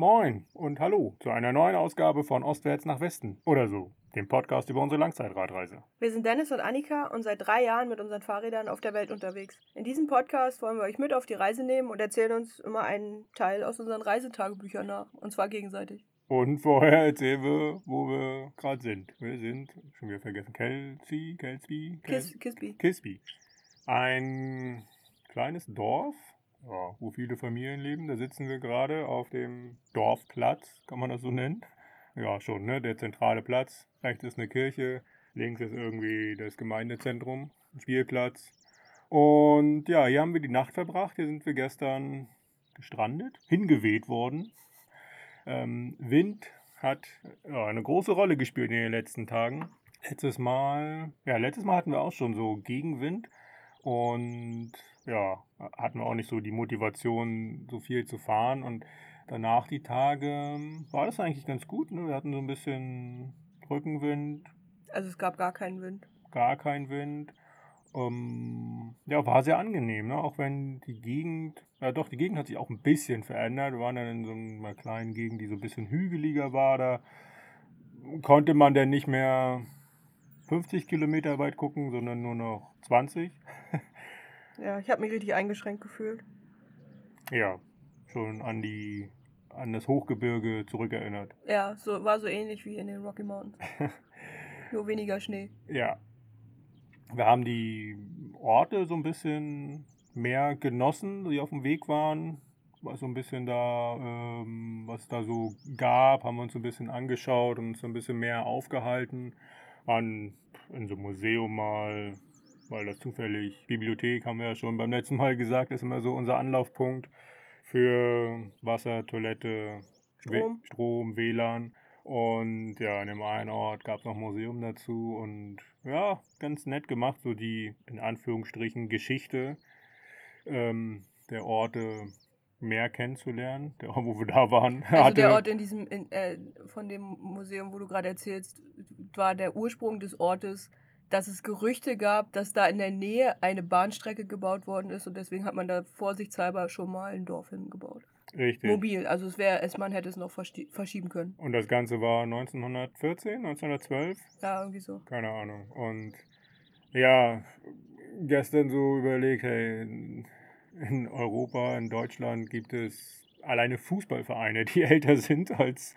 Moin und hallo zu einer neuen Ausgabe von Ostwärts nach Westen oder so, dem Podcast über unsere Langzeitradreise. Wir sind Dennis und Annika und seit drei Jahren mit unseren Fahrrädern auf der Welt unterwegs. In diesem Podcast wollen wir euch mit auf die Reise nehmen und erzählen uns immer einen Teil aus unseren Reisetagebüchern nach. Und zwar gegenseitig. Und vorher erzählen wir, wo wir gerade sind. Wir sind, schon wieder vergessen, Kelsey, Kelsby, Kis Kisby. Kisby. Ein kleines Dorf, ja, wo viele Familien leben. Da sitzen wir gerade auf dem Dorfplatz, kann man das so nennen? Ja, schon, ne? Der zentrale Platz. Rechts ist eine Kirche, links ist irgendwie das Gemeindezentrum, ein Spielplatz. Und ja, hier haben wir die Nacht verbracht. Hier sind wir gestern gestrandet, hingeweht worden. Ähm, Wind hat ja, eine große Rolle gespielt in den letzten Tagen. Letztes Mal, ja, letztes Mal hatten wir auch schon so Gegenwind und ja, hatten wir auch nicht so die Motivation, so viel zu fahren. Und danach die Tage war das eigentlich ganz gut. Ne? Wir hatten so ein bisschen Rückenwind. Also es gab gar keinen Wind. Gar keinen Wind. Ähm, ja, war sehr angenehm, ne? auch wenn die Gegend, ja doch, die Gegend hat sich auch ein bisschen verändert. Wir waren dann in so einer kleinen Gegend, die so ein bisschen hügeliger war. Da konnte man dann nicht mehr 50 Kilometer weit gucken, sondern nur noch 20. ja, ich habe mich richtig eingeschränkt gefühlt. Ja, schon an die an das Hochgebirge zurückerinnert. Ja, so war so ähnlich wie in den Rocky Mountains. Nur weniger Schnee. Ja, wir haben die Orte so ein bisschen mehr genossen, die auf dem Weg waren. Was so ein bisschen da, ähm, was da so gab, haben wir uns so ein bisschen angeschaut und uns so ein bisschen mehr aufgehalten. Waren in so einem Museum mal, weil das zufällig, Bibliothek haben wir ja schon beim letzten Mal gesagt, ist immer so unser Anlaufpunkt für Wasser, Toilette, Strom, Strom WLAN. Und ja, in dem einen Ort gab es noch ein Museum dazu und ja, ganz nett gemacht, so die in Anführungsstrichen Geschichte ähm, der Orte mehr kennenzulernen, der Ort, wo wir da waren. Also der Ort in diesem, in, äh, von dem Museum, wo du gerade erzählst, war der Ursprung des Ortes, dass es Gerüchte gab, dass da in der Nähe eine Bahnstrecke gebaut worden ist und deswegen hat man da vorsichtshalber schon mal ein Dorf hingebaut. Richtig. Mobil, also es wäre, man hätte es noch verschieben können. Und das Ganze war 1914, 1912? Ja, irgendwie so. Keine Ahnung. Und ja, gestern so überlegt, hey, in Europa, in Deutschland gibt es alleine Fußballvereine, die älter sind als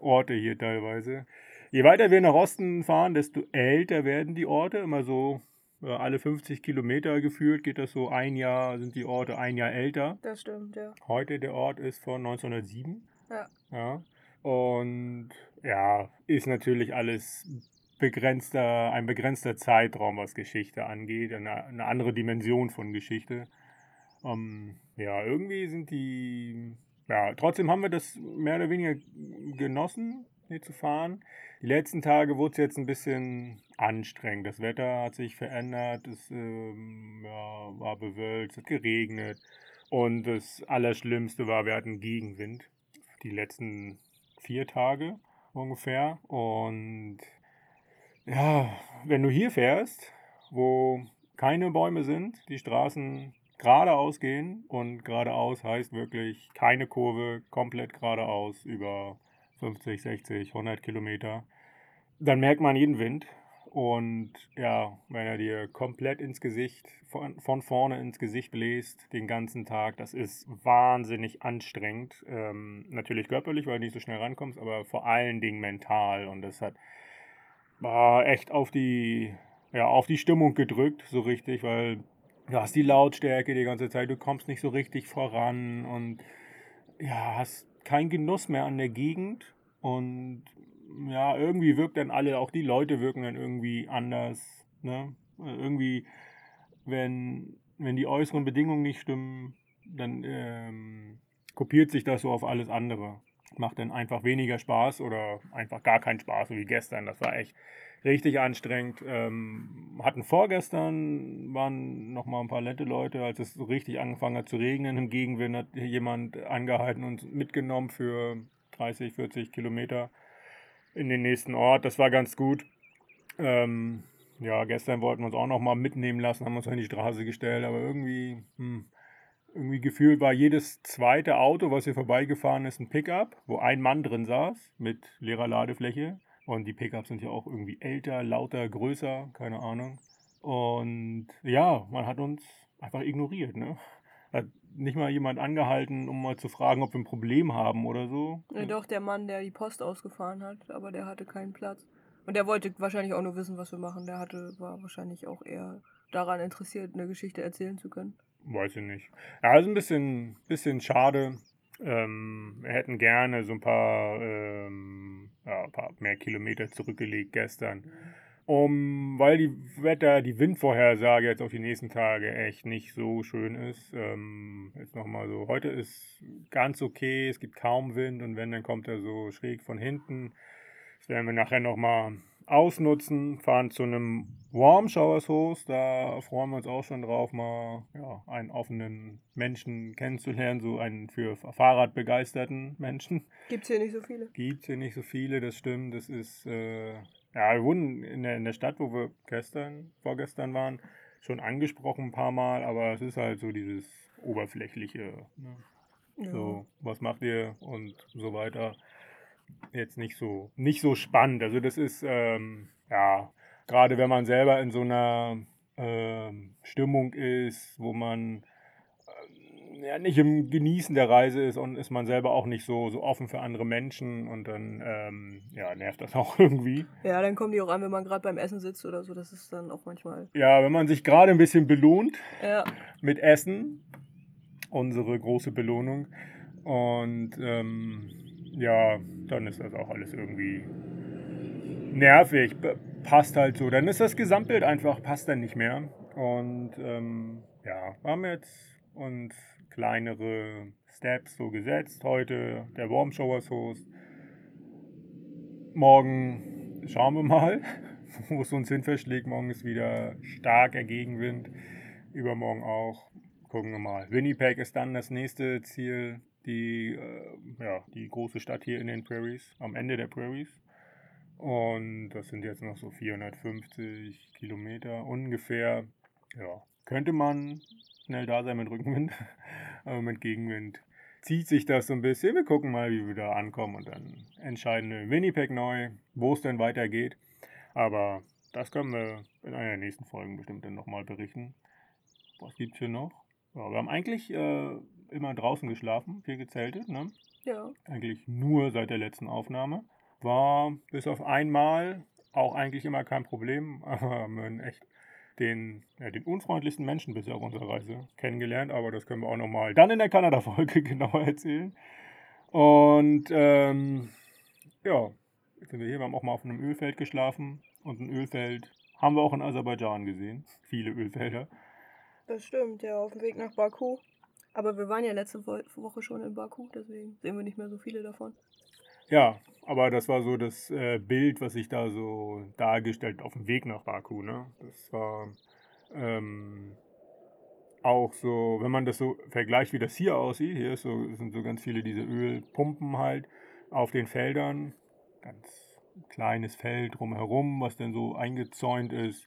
Orte hier teilweise. Je weiter wir nach Osten fahren, desto älter werden die Orte, immer so alle 50 Kilometer gefühlt geht das so ein Jahr, sind die Orte ein Jahr älter. Das stimmt, ja. Heute der Ort ist von 1907. Ja. ja. Und ja, ist natürlich alles begrenzter, ein begrenzter Zeitraum, was Geschichte angeht, eine, eine andere Dimension von Geschichte. Ähm, ja, irgendwie sind die, ja, trotzdem haben wir das mehr oder weniger genossen, hier zu fahren. Die letzten Tage wurde es jetzt ein bisschen anstrengend. Das Wetter hat sich verändert, es ähm, ja, war bewölkt, es hat geregnet. Und das Allerschlimmste war, wir hatten Gegenwind. Die letzten vier Tage ungefähr. Und ja, wenn du hier fährst, wo keine Bäume sind, die Straßen geradeaus gehen und geradeaus heißt wirklich keine Kurve, komplett geradeaus über 50, 60, 100 Kilometer dann merkt man jeden Wind. Und ja, wenn er dir komplett ins Gesicht, von, von vorne ins Gesicht bläst, den ganzen Tag, das ist wahnsinnig anstrengend. Ähm, natürlich körperlich, weil du nicht so schnell rankommst, aber vor allen Dingen mental. Und das hat war echt auf die, ja, auf die Stimmung gedrückt, so richtig, weil du hast die Lautstärke die ganze Zeit, du kommst nicht so richtig voran und ja, hast keinen Genuss mehr an der Gegend. Und ja, irgendwie wirkt dann alle, auch die Leute wirken dann irgendwie anders. Ne? Irgendwie, wenn, wenn die äußeren Bedingungen nicht stimmen, dann ähm, kopiert sich das so auf alles andere. Macht dann einfach weniger Spaß oder einfach gar keinen Spaß, so wie gestern. Das war echt richtig anstrengend. Ähm, hatten vorgestern, waren noch mal ein paar nette Leute, als es so richtig angefangen hat zu regnen. Im Gegenwind hat jemand angehalten und mitgenommen für 30, 40 Kilometer in den nächsten Ort. Das war ganz gut. Ähm, ja, gestern wollten wir uns auch noch mal mitnehmen lassen, haben uns in die Straße gestellt, aber irgendwie hm, irgendwie gefühlt war jedes zweite Auto, was hier vorbeigefahren ist, ein Pickup, wo ein Mann drin saß mit leerer Ladefläche. Und die Pickups sind ja auch irgendwie älter, lauter, größer, keine Ahnung. Und ja, man hat uns einfach ignoriert, ne? Nicht mal jemand angehalten, um mal zu fragen, ob wir ein Problem haben oder so. Ja, doch, der Mann, der die Post ausgefahren hat, aber der hatte keinen Platz. Und der wollte wahrscheinlich auch nur wissen, was wir machen. Der hatte, war wahrscheinlich auch eher daran interessiert, eine Geschichte erzählen zu können. Weiß ich nicht. Ja, also ein bisschen, bisschen schade. Ähm, wir hätten gerne so ein paar, ähm, ja, ein paar mehr Kilometer zurückgelegt gestern. Um, weil die Wetter, die Windvorhersage jetzt auf die nächsten Tage echt nicht so schön ist. Ähm, jetzt nochmal so, heute ist ganz okay, es gibt kaum Wind und wenn, dann kommt er so schräg von hinten. Das werden wir nachher nochmal ausnutzen, fahren zu einem Warm Showers Host. Da freuen wir uns auch schon drauf, mal ja, einen offenen Menschen kennenzulernen, so einen für Fahrrad begeisterten Menschen. Gibt's hier nicht so viele? Gibt's hier nicht so viele, das stimmt. Das ist, äh, ja, wir wurden in der, in der Stadt, wo wir gestern, vorgestern waren, schon angesprochen ein paar Mal, aber es ist halt so dieses oberflächliche. Ne? Ja. So, was macht ihr und so weiter. Jetzt nicht so, nicht so spannend. Also das ist, ähm, ja, gerade wenn man selber in so einer ähm, Stimmung ist, wo man ja nicht im Genießen der Reise ist und ist man selber auch nicht so, so offen für andere Menschen und dann ähm, ja, nervt das auch irgendwie. Ja, dann kommen die auch an, wenn man gerade beim Essen sitzt oder so. Das ist dann auch manchmal. Ja, wenn man sich gerade ein bisschen belohnt Ja. mit Essen, unsere große Belohnung. Und ähm, ja, dann ist das auch alles irgendwie nervig. Passt halt so. Dann ist das Gesamtbild einfach, passt dann nicht mehr. Und ähm, ja, wir haben jetzt uns kleinere Steps so gesetzt. Heute der Warm Showers Host. Morgen schauen wir mal, wo es uns hin verschlägt. Morgen ist wieder starker Gegenwind. Übermorgen auch. Gucken wir mal. Winnipeg ist dann das nächste Ziel. Die, äh, ja, die große Stadt hier in den Prairies, am Ende der Prairies. Und das sind jetzt noch so 450 Kilometer ungefähr. Ja, könnte man schnell da sein mit Rückenwind, aber mit Gegenwind zieht sich das so ein bisschen. Wir gucken mal, wie wir da ankommen und dann entscheiden wir in Winnipeg neu, wo es denn weitergeht. Aber das können wir in einer der nächsten Folgen bestimmt dann nochmal berichten. Was gibt's hier noch? Ja, wir haben eigentlich äh, immer draußen geschlafen, viel gezeltet, ne? Ja. Eigentlich nur seit der letzten Aufnahme. War bis auf einmal auch eigentlich immer kein Problem, aber haben wir echt den, ja, den unfreundlichsten Menschen bisher auf unserer Reise kennengelernt, aber das können wir auch nochmal dann in der Kanada-Folge genauer erzählen. Und ähm, ja, jetzt sind wir hier, wir haben auch mal auf einem Ölfeld geschlafen und ein Ölfeld haben wir auch in Aserbaidschan gesehen. Viele Ölfelder. Das stimmt, ja, auf dem Weg nach Baku. Aber wir waren ja letzte Wo Woche schon in Baku, deswegen sehen wir nicht mehr so viele davon. Ja, aber das war so das äh, Bild, was sich da so dargestellt auf dem Weg nach Baku. Ne? Das war ähm, auch so, wenn man das so vergleicht, wie das hier aussieht. Hier so, sind so ganz viele diese Ölpumpen halt auf den Feldern. Ganz kleines Feld drumherum, was dann so eingezäunt ist.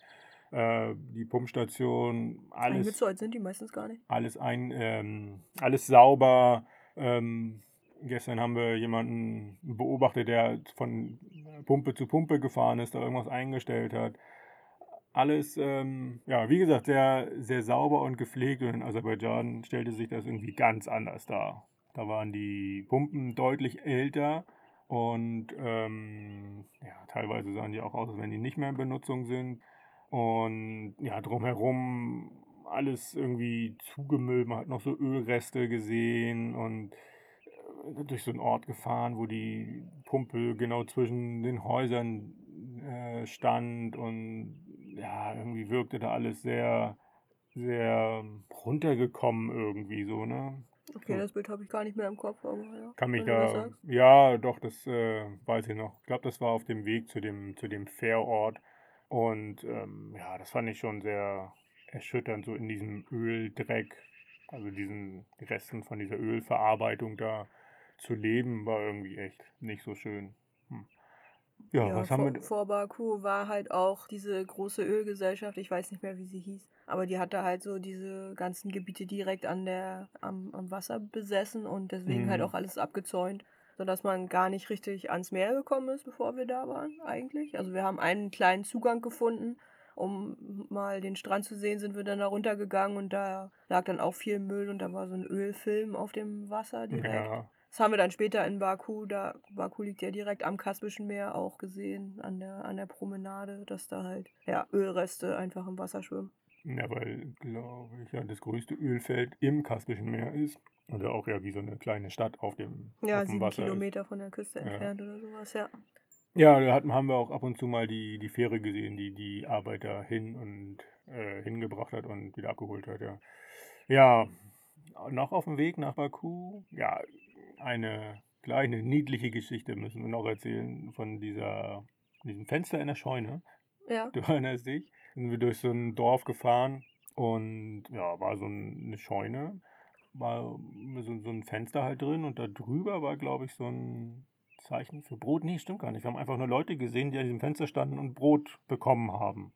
Äh, die Pumpstation, alles Eingezäunt sind die meistens gar nicht. alles ein, ähm, alles sauber. Ähm, gestern haben wir jemanden beobachtet, der von Pumpe zu Pumpe gefahren ist, da irgendwas eingestellt hat. Alles, ähm, ja, wie gesagt, sehr, sehr sauber und gepflegt und in Aserbaidschan stellte sich das irgendwie ganz anders dar. Da waren die Pumpen deutlich älter und ähm, ja, teilweise sahen die auch aus, als wenn die nicht mehr in Benutzung sind. Und ja, drumherum alles irgendwie zugemüllt. Man hat noch so Ölreste gesehen und durch so einen Ort gefahren, wo die Pumpe genau zwischen den Häusern äh, stand und ja, irgendwie wirkte da alles sehr, sehr runtergekommen irgendwie so, ne? Okay, Ja. das Bild habe ich gar nicht mehr im Kopf, aber ja. Kann mich da, ja, doch, das äh, weiß ich noch. Ich glaube, das war auf dem Weg zu dem, zu dem Fährort. Und ähm, ja, das fand ich schon sehr erschütternd, so in diesem Öldreck, also diesen Resten von dieser Ölverarbeitung da zu leben, war irgendwie echt nicht so schön. Hm. Ja, was haben vor, wir. vor Baku war halt auch diese große Ölgesellschaft, ich weiß nicht mehr, wie sie hieß, aber die hatte halt so diese ganzen Gebiete direkt an der, am, am Wasser besessen und deswegen halt Mhm. auch alles abgezäunt, sodass man gar nicht richtig ans Meer gekommen ist, bevor wir da waren, eigentlich. Also wir haben einen kleinen Zugang gefunden, um mal den Strand zu sehen, sind wir dann da runtergegangen und da lag dann auch viel Müll und da war so ein Ölfilm auf dem Wasser direkt. Ja, Das haben wir dann später in Baku, da Baku liegt ja direkt am Kaspischen Meer, auch gesehen an der, an der Promenade, dass da halt ja, Ölreste einfach im Wasser schwimmen. ja, weil, glaube ich, ja, das größte Ölfeld im Kaspischen Meer ist. Oder auch ja wie so eine kleine Stadt auf dem, Ja, auf dem sieben Wasser ist. Kilometer von der Küste Ja. entfernt oder sowas, ja. Ja, da hatten, haben wir auch ab und zu mal die, die Fähre gesehen, die die Arbeiter hin und äh, hingebracht hat und wieder abgeholt hat, ja. Ja, noch auf dem Weg nach Baku, ja, eine kleine niedliche Geschichte müssen wir noch erzählen von dieser, diesem Fenster in der Scheune. Ja, Du erinnerst dich? Sind wir durch so ein Dorf gefahren und ja, war so ein- eine Scheune, war so, so ein Fenster halt drin und da drüber war, glaube ich, so ein Zeichen für Brot. Nee, stimmt gar nicht. Wir haben einfach nur Leute gesehen, die an diesem Fenster standen und Brot bekommen haben.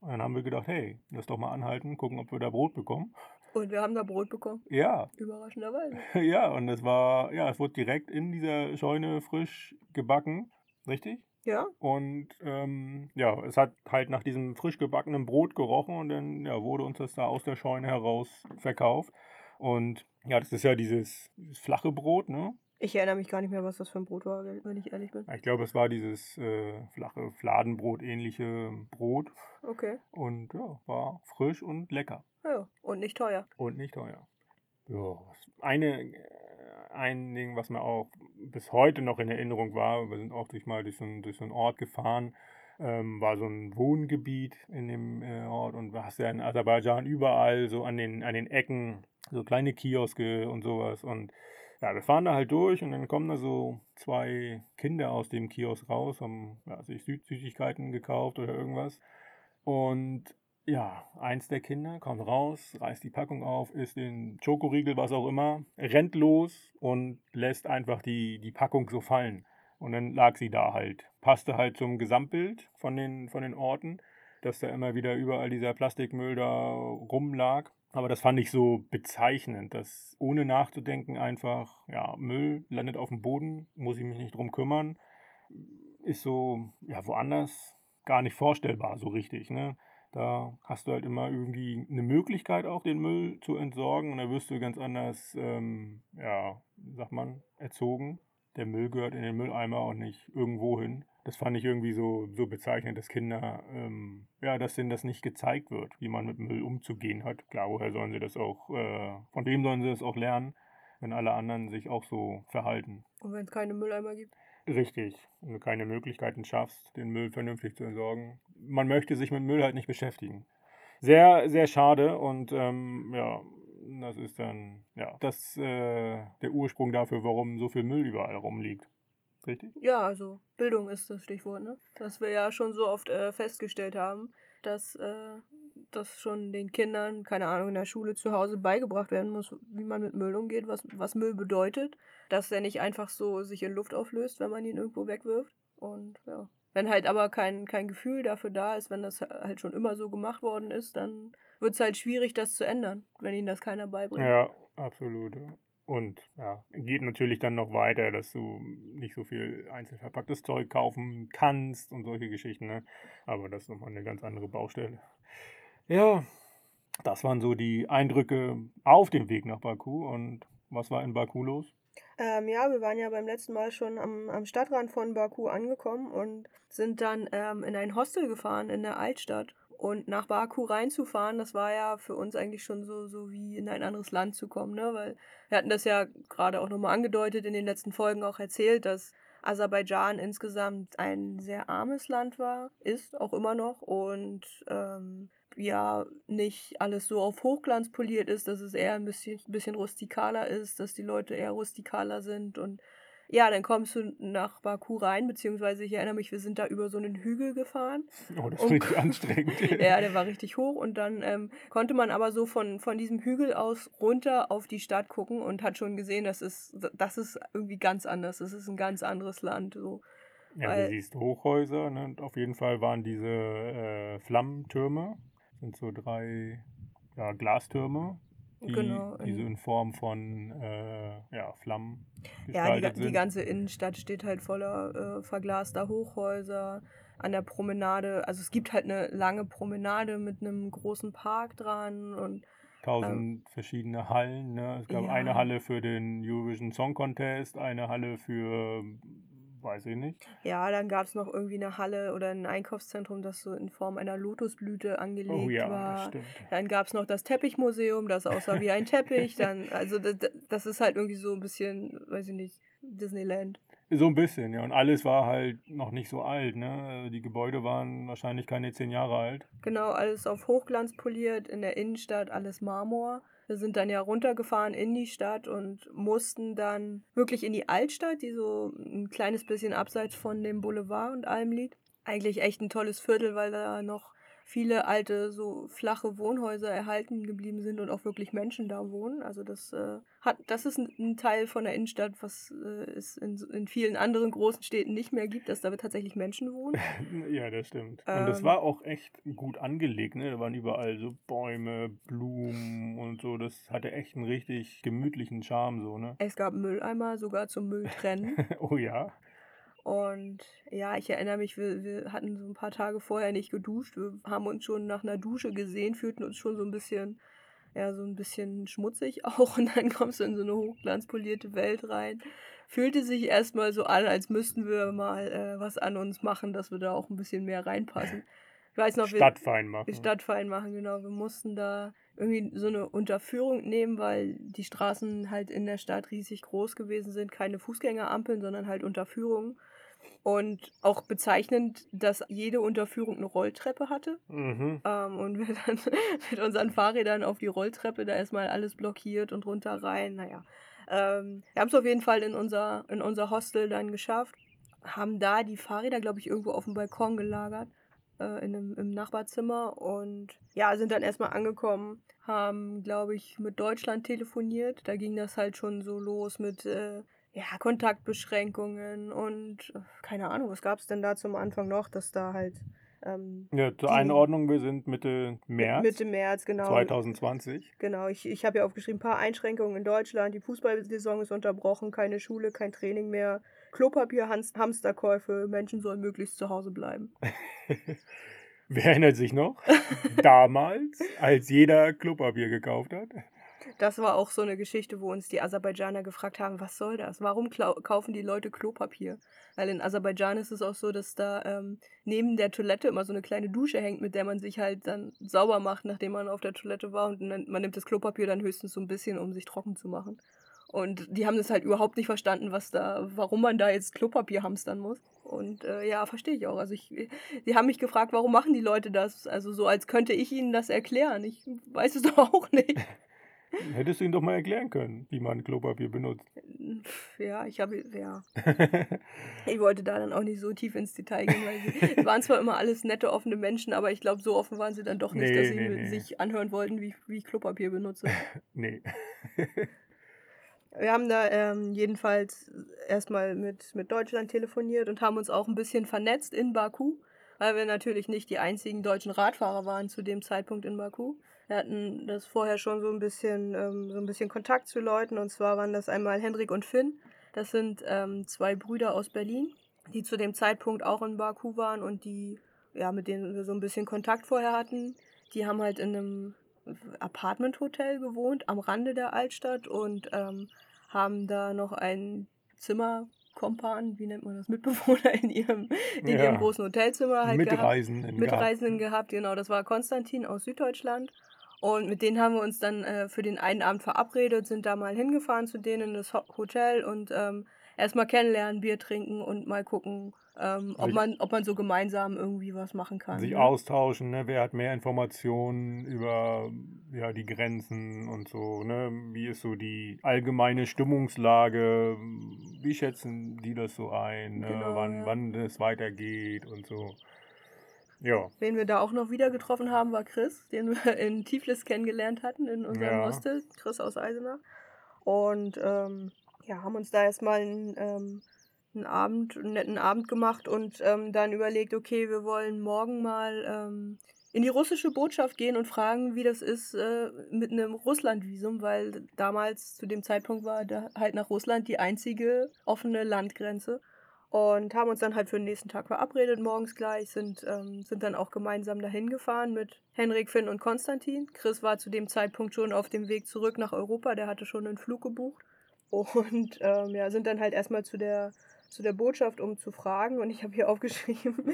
Und dann haben wir gedacht, hey, lass doch mal anhalten, gucken, ob wir da Brot bekommen. Und wir haben da Brot bekommen, Ja, überraschenderweise. ja, und es war, ja, es wurde direkt in dieser Scheune frisch gebacken, richtig? Ja, Und ähm, ja, es hat halt nach diesem frisch gebackenen Brot gerochen und dann ja, wurde uns das da aus der Scheune heraus verkauft. Und ja, das ist ja dieses, dieses flache Brot, ne? ich erinnere mich gar nicht mehr, was das für ein Brot war, wenn ich ehrlich bin. Ich glaube, es war dieses äh, flache Fladenbrot-ähnliche Brot. Okay, Und ja, war frisch und lecker. Ja, und nicht teuer. Und nicht teuer. Ja, eine, äh, ein Ding, was mir auch bis heute noch in Erinnerung war, wir sind auch durch mal durch so einen, durch so einen Ort gefahren, ähm, war so ein Wohngebiet in dem äh, Ort und hast ja in Aserbaidschan überall so an den, an den Ecken so kleine Kioske und sowas und ja, wir fahren da halt durch und dann kommen da so zwei Kinder aus dem Kiosk raus, haben ja, sich Sü Süßigkeiten gekauft oder irgendwas und ja, eins der Kinder kommt raus, reißt die Packung auf, isst den Schokoriegel, was auch immer, rennt los und lässt einfach die, die Packung so fallen. Und dann lag sie da halt. Passte halt zum Gesamtbild von den, von den Orten, dass da immer wieder überall dieser Plastikmüll da rumlag. Aber das fand ich so bezeichnend, dass ohne nachzudenken einfach, ja, Müll landet auf dem Boden, muss ich mich nicht drum kümmern, ist so, ja, woanders gar nicht vorstellbar so richtig, ne? Da hast du halt immer irgendwie eine Möglichkeit auch, den Müll zu entsorgen und da wirst du ganz anders, ähm, ja, sagt man, erzogen. Der Müll gehört in den Mülleimer und nicht irgendwo hin. Das fand ich irgendwie so, so bezeichnend, dass Kinder, ähm, ja, dass denen das nicht gezeigt wird, wie man mit Müll umzugehen hat. Klar, woher sollen sie das auch, äh, von wem sollen sie das auch lernen, wenn alle anderen sich auch so verhalten? Und wenn es keine Mülleimer gibt? Richtig. Wenn du keine Möglichkeiten schaffst, den Müll vernünftig zu entsorgen. Man möchte sich mit Müll halt nicht beschäftigen. Sehr, sehr schade und ähm, ja, das ist dann, ja, das äh, der Ursprung dafür, warum so viel Müll überall rumliegt. Richtig? Ja, also Bildung ist das Stichwort, ne? Dass wir ja schon so oft äh, festgestellt haben, dass äh, das schon den Kindern, keine Ahnung, in der Schule zu Hause beigebracht werden muss, wie man mit Müll umgeht, was, was Müll bedeutet, dass der nicht einfach so sich in Luft auflöst, wenn man ihn irgendwo wegwirft. Und ja. Wenn halt aber kein, kein Gefühl dafür da ist, wenn das halt schon immer so gemacht worden ist, dann wird es halt schwierig, das zu ändern, wenn ihnen das keiner beibringt. Ja, absolut. Und ja, geht natürlich dann noch weiter, dass du nicht so viel einzelverpacktes Zeug kaufen kannst und solche Geschichten, ne? Aber das ist nochmal eine ganz andere Baustelle. Ja, das waren so die Eindrücke auf dem Weg nach Baku. Und was war in Baku los? Ähm, ja, wir waren ja beim letzten Mal schon am, am Stadtrand von Baku angekommen und sind dann ähm, in ein Hostel gefahren in der Altstadt. Und nach Baku reinzufahren, das war ja für uns eigentlich schon so, so wie in ein anderes Land zu kommen, ne? Weil wir hatten das ja gerade auch nochmal angedeutet, in den letzten Folgen auch erzählt, dass Aserbaidschan insgesamt ein sehr armes Land war, ist auch immer noch und ähm, ja nicht alles so auf Hochglanz poliert ist, dass es eher ein bisschen, bisschen rustikaler ist, dass die Leute eher rustikaler sind und ja, dann kommst du nach Baku rein, beziehungsweise ich erinnere mich, wir sind da über so einen Hügel gefahren. Oh, das ist richtig anstrengend. Ja, der war richtig hoch und dann ähm, konnte man aber so von, von diesem Hügel aus runter auf die Stadt gucken und hat schon gesehen, das ist, das ist irgendwie ganz anders. Das ist ein ganz anderes Land. So. Ja, Weil- du siehst Hochhäuser, ne? Und auf jeden Fall waren diese äh, Flammentürme, sind so drei ja, Glastürme, die, Genau, die so in- Form von äh, ja, Flammen Ja, die, die ganze Innenstadt steht halt voller äh, verglaster Hochhäuser. An der Promenade, also es gibt halt eine lange Promenade mit einem großen Park dran und Tausend verschiedene Hallen. Ne? Es gab Ja. eine Halle für den Eurovision Song Contest, eine Halle für, weiß ich nicht. ja, dann gab es noch irgendwie eine Halle oder ein Einkaufszentrum, das so in Form einer Lotusblüte angelegt Oh ja, das war. stimmt. Dann gab es noch das Teppichmuseum, das aussah wie ein Teppich. Dann, also das, das ist halt irgendwie so ein bisschen, weiß ich nicht, Disneyland. So ein bisschen, ja. Und alles war halt noch nicht so alt. Ne? Die Gebäude waren wahrscheinlich keine zehn Jahre alt. Genau, alles auf Hochglanz poliert, in der Innenstadt alles Marmor. Wir sind dann ja runtergefahren in die Stadt und mussten dann wirklich in die Altstadt, die so ein kleines bisschen abseits von dem Boulevard und allem liegt. Eigentlich echt ein tolles Viertel, weil da noch viele alte, so flache Wohnhäuser erhalten geblieben sind und auch wirklich Menschen da wohnen. Also das äh, hat, das ist ein, Teil von der Innenstadt, was äh, es in, in vielen anderen großen Städten nicht mehr gibt, dass da tatsächlich Menschen wohnen. Ja, das stimmt. Und das Ähm. war auch echt gut angelegt. Ne? Da waren überall so Bäume, Blumen und so. Das hatte echt einen richtig gemütlichen Charme. So, ne? Es gab Mülleimer sogar zum Mülltrennen. oh ja. Und ja, ich erinnere mich, wir, wir hatten so ein paar Tage vorher nicht geduscht. Wir haben uns schon nach einer Dusche gesehen, fühlten uns schon so ein bisschen, ja, so ein bisschen schmutzig auch. Und dann kommst du in so eine hochglanzpolierte Welt rein. Fühlte sich erstmal so an, als müssten wir mal äh, was an uns machen, dass wir da auch ein bisschen mehr reinpassen. Ich weiß noch, wir, Stadtfein machen. Stadtverein machen, genau. Wir mussten da irgendwie so eine Unterführung nehmen, weil die Straßen halt in der Stadt riesig groß gewesen sind. Keine Fußgängerampeln, sondern halt Unterführungen. Und auch bezeichnend, dass jede Unterführung eine Rolltreppe hatte. Mhm. Ähm, und wir dann mit unseren Fahrrädern auf die Rolltreppe da erstmal alles blockiert und runter rein. Naja. Ähm, wir haben es auf jeden Fall in unser, in unser Hostel dann geschafft. Haben da die Fahrräder, glaube ich, irgendwo auf dem Balkon gelagert. Äh, in einem, Im Nachbarzimmer. Und ja, sind dann erstmal angekommen. Haben, glaube ich, mit Deutschland telefoniert. Da ging das halt schon so los mit. Äh, ja, Kontaktbeschränkungen und äh, keine Ahnung, was gab es denn da zum Anfang noch, dass da halt ähm, Ja, zur Einordnung, wir sind Mitte März Mitte März, genau. 2020. Genau, ich, ich habe ja aufgeschrieben, ein paar Einschränkungen in Deutschland. Die Fußballsaison ist unterbrochen, keine Schule, kein Training mehr. Klopapier, Hans Hamsterkäufe, Menschen sollen möglichst zu Hause bleiben. Wer erinnert sich noch? Damals, als jeder Klopapier gekauft hat. Das war auch so eine Geschichte, wo uns die Aserbaidschaner gefragt haben, was soll das? Warum kaufen die Leute Klopapier? Weil in Aserbaidschan ist es auch so, dass da ähm, neben der Toilette immer so eine kleine Dusche hängt, mit der man sich halt dann sauber macht, nachdem man auf der Toilette war. Und dann, man nimmt das Klopapier dann höchstens so ein bisschen, um sich trocken zu machen. Und die haben das halt überhaupt nicht verstanden, was da, warum man da jetzt Klopapier hamstern muss. Und äh, ja, verstehe ich auch. Also ich, die haben mich gefragt, warum machen die Leute das? Also so, als könnte ich ihnen das erklären. Ich weiß es doch auch nicht. Hättest du ihm doch mal erklären können, wie man Klopapier benutzt. Ja, ich habe, ja. Ich wollte da dann auch nicht so tief ins Detail gehen, weil sie waren zwar immer alles nette, offene Menschen, aber ich glaube, so offen waren sie dann doch nicht, Nee, dass sie nee. sich anhören wollten, wie, wie ich Klopapier benutze. nee. Wir haben da ähm, jedenfalls erstmal mit, mit Deutschland telefoniert und haben uns auch ein bisschen vernetzt in Baku, weil wir natürlich nicht die einzigen deutschen Radfahrer waren zu dem Zeitpunkt in Baku. Wir hatten das vorher schon so ein bisschen, ähm, so ein bisschen Kontakt zu Leuten und zwar waren das einmal Hendrik und Finn. Das sind ähm, zwei Brüder aus Berlin, die zu dem Zeitpunkt auch in Baku waren und die, ja, mit denen wir so ein bisschen Kontakt vorher hatten. Die haben halt in einem Apartment-Hotel gewohnt am Rande der Altstadt und ähm, haben da noch einen Zimmerkompan, wie nennt man das, Mitbewohner in ihrem, in Ja. ihrem großen Hotelzimmer halt gehabt. Mitreisenden. Mitreisenden gehabt, genau. Das war Konstantin aus Süddeutschland. Und mit denen haben wir uns dann äh, für den einen Abend verabredet, sind da mal hingefahren zu denen in das Ho Hotel und ähm, erstmal kennenlernen, Bier trinken und mal gucken, ähm, ob, man, ob man so gemeinsam irgendwie was machen kann. Sich ne? austauschen, ne? wer hat mehr Informationen über ja, die Grenzen und so, ne? Wie ist so die allgemeine Stimmungslage? Wie schätzen die das so ein? Ne? Genau, wann, ja. wann es weitergeht und so. Ja. Wen wir da auch noch wieder getroffen haben, war Chris, den wir in Tiflis kennengelernt hatten, in unserem Ja. Hostel. Chris aus Eisenach. Und ähm, ja, haben uns da erstmal ein, ähm, einen Abend, einen netten Abend gemacht und ähm, dann überlegt, okay, wir wollen morgen mal ähm, in die russische Botschaft gehen und fragen, wie das ist äh, mit einem Russlandvisum, weil damals zu dem Zeitpunkt war da halt nach Russland die einzige offene Landgrenze. Und haben uns dann halt für den nächsten Tag verabredet, morgens gleich, sind, ähm, sind dann auch gemeinsam dahin gefahren mit Henrik, Finn und Konstantin. Chris war zu dem Zeitpunkt schon auf dem Weg zurück nach Europa, der hatte schon einen Flug gebucht. Und ähm, ja, sind dann halt erstmal zu der, zu der Botschaft, um zu fragen. Und ich habe hier aufgeschrieben,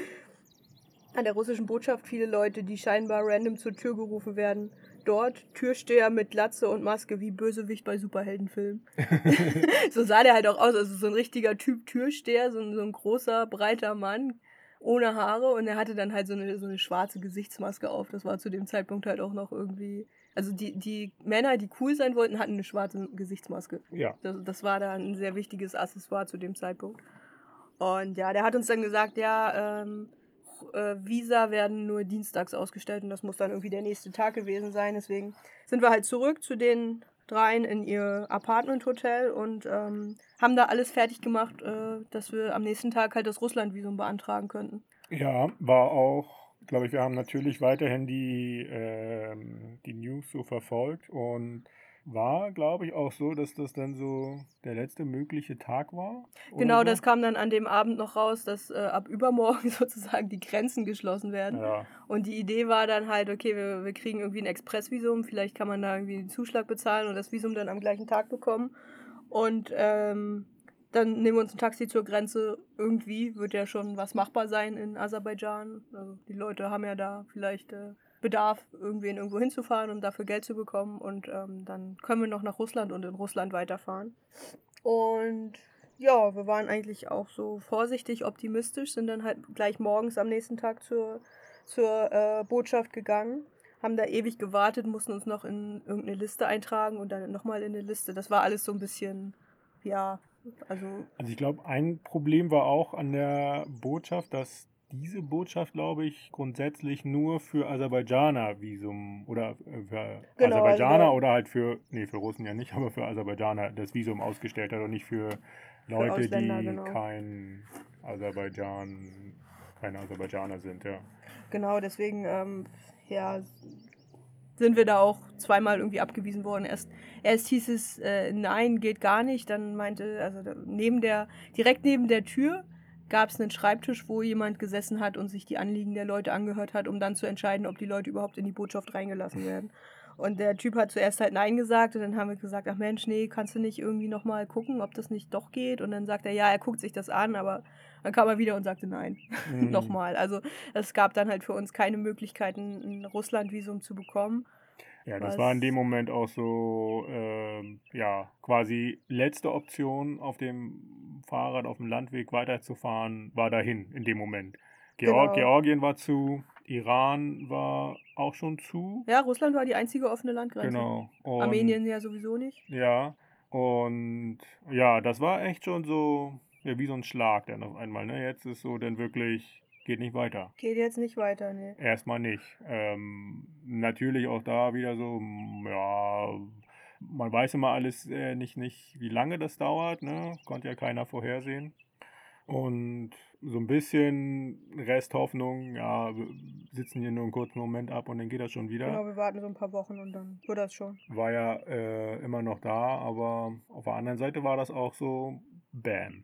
an der russischen Botschaft viele Leute, die scheinbar random zur Tür gerufen werden. Dort Türsteher mit Glatze und Maske wie Bösewicht bei Superheldenfilmen. so sah der halt auch aus. Also so ein richtiger Typ Türsteher, so ein, so ein großer, breiter Mann ohne Haare und er hatte dann halt so eine, so eine schwarze Gesichtsmaske auf. Das war zu dem Zeitpunkt halt auch noch irgendwie. Also die, die Männer, die cool sein wollten, hatten eine schwarze Gesichtsmaske. Ja. Das, das war da ein sehr wichtiges Accessoire zu dem Zeitpunkt. Und ja, der hat uns dann gesagt, ja, ähm, äh, Visa werden nur dienstags ausgestellt und das muss dann irgendwie der nächste Tag gewesen sein. Deswegen sind wir halt zurück zu den dreien in ihr Apartment-Hotel und ähm, haben da alles fertig gemacht, äh, dass wir am nächsten Tag halt das Russland-Visum beantragen könnten. Ja, war auch, glaube ich, wir haben natürlich weiterhin die, ähm, die News so verfolgt und war, glaube ich, auch so, dass das dann so der letzte mögliche Tag war. Genau, so. das kam dann an dem Abend noch raus, dass äh, ab übermorgen sozusagen die Grenzen geschlossen werden. Ja. Und die Idee war dann halt, okay, wir, wir kriegen irgendwie ein Expressvisum, vielleicht kann man da irgendwie einen Zuschlag bezahlen und das Visum dann am gleichen Tag bekommen. Und ähm, dann nehmen wir uns ein Taxi zur Grenze. Irgendwie wird ja schon was machbar sein in Aserbaidschan. Also die Leute haben ja da vielleicht äh, Bedarf, irgendwen irgendwo hinzufahren und dafür Geld zu bekommen. Und ähm, dann können wir noch nach Russland und in Russland weiterfahren. Und ja, wir waren eigentlich auch so vorsichtig optimistisch, sind dann halt gleich morgens am nächsten Tag zur, zur äh, Botschaft gegangen, haben da ewig gewartet, mussten uns noch in irgendeine Liste eintragen und dann nochmal in eine Liste. Das war alles so ein bisschen, ja, also. Also ich glaube, ein Problem war auch an der Botschaft, dass diese Botschaft, glaube ich, grundsätzlich nur für Aserbaidschaner Visum oder äh, für Genau, Aserbaidschaner also- oder halt für, nee, für Russen ja nicht, aber für Aserbaidschaner das Visum ausgestellt hat und nicht für Leute, Ausländer, die genau. kein Aserbaidschan, keine Aserbaidschaner sind, ja. Genau, deswegen, ähm, ja, sind wir da auch zweimal irgendwie abgewiesen worden. Erst, erst hieß es, äh, nein, geht gar nicht. Dann meinte, also neben der, direkt neben der Tür gab es einen Schreibtisch, wo jemand gesessen hat und sich die Anliegen der Leute angehört hat, um dann zu entscheiden, ob die Leute überhaupt in die Botschaft reingelassen werden. Und der Typ hat zuerst halt Nein gesagt und dann haben wir gesagt, ach Mensch, nee, kannst du nicht irgendwie nochmal gucken, ob das nicht doch geht? Und dann sagt er, ja, er guckt sich das an, aber dann kam er wieder und sagte Nein. Mhm. nochmal. Also es gab dann halt für uns keine Möglichkeiten, ein Russland-Visum zu bekommen. Ja, das war in dem Moment auch so, ähm, ja, quasi letzte Option auf dem Fahrrad auf dem Landweg weiterzufahren, war dahin in dem Moment. Geor Genau. Georgien war zu, Iran war auch schon zu. Ja, Russland war die einzige offene Landgrenze. Genau. Und, Armenien ja sowieso nicht. Ja, und ja, das war echt schon so, ja, wie so ein Schlag dann auf einmal. Ne? Jetzt ist so dann wirklich, geht nicht weiter. Geht jetzt nicht weiter, ne. Erstmal nicht. Ähm, natürlich auch da wieder so, ja, man weiß immer alles äh, nicht, nicht, wie lange das dauert, ne? Konnte ja keiner vorhersehen. Und so ein bisschen Resthoffnung, ja, wir sitzen hier nur einen kurzen Moment ab und dann geht das schon wieder. Genau, wir warten so ein paar Wochen und dann wird das schon. War ja äh, immer noch da, aber auf der anderen Seite war das auch so, bam.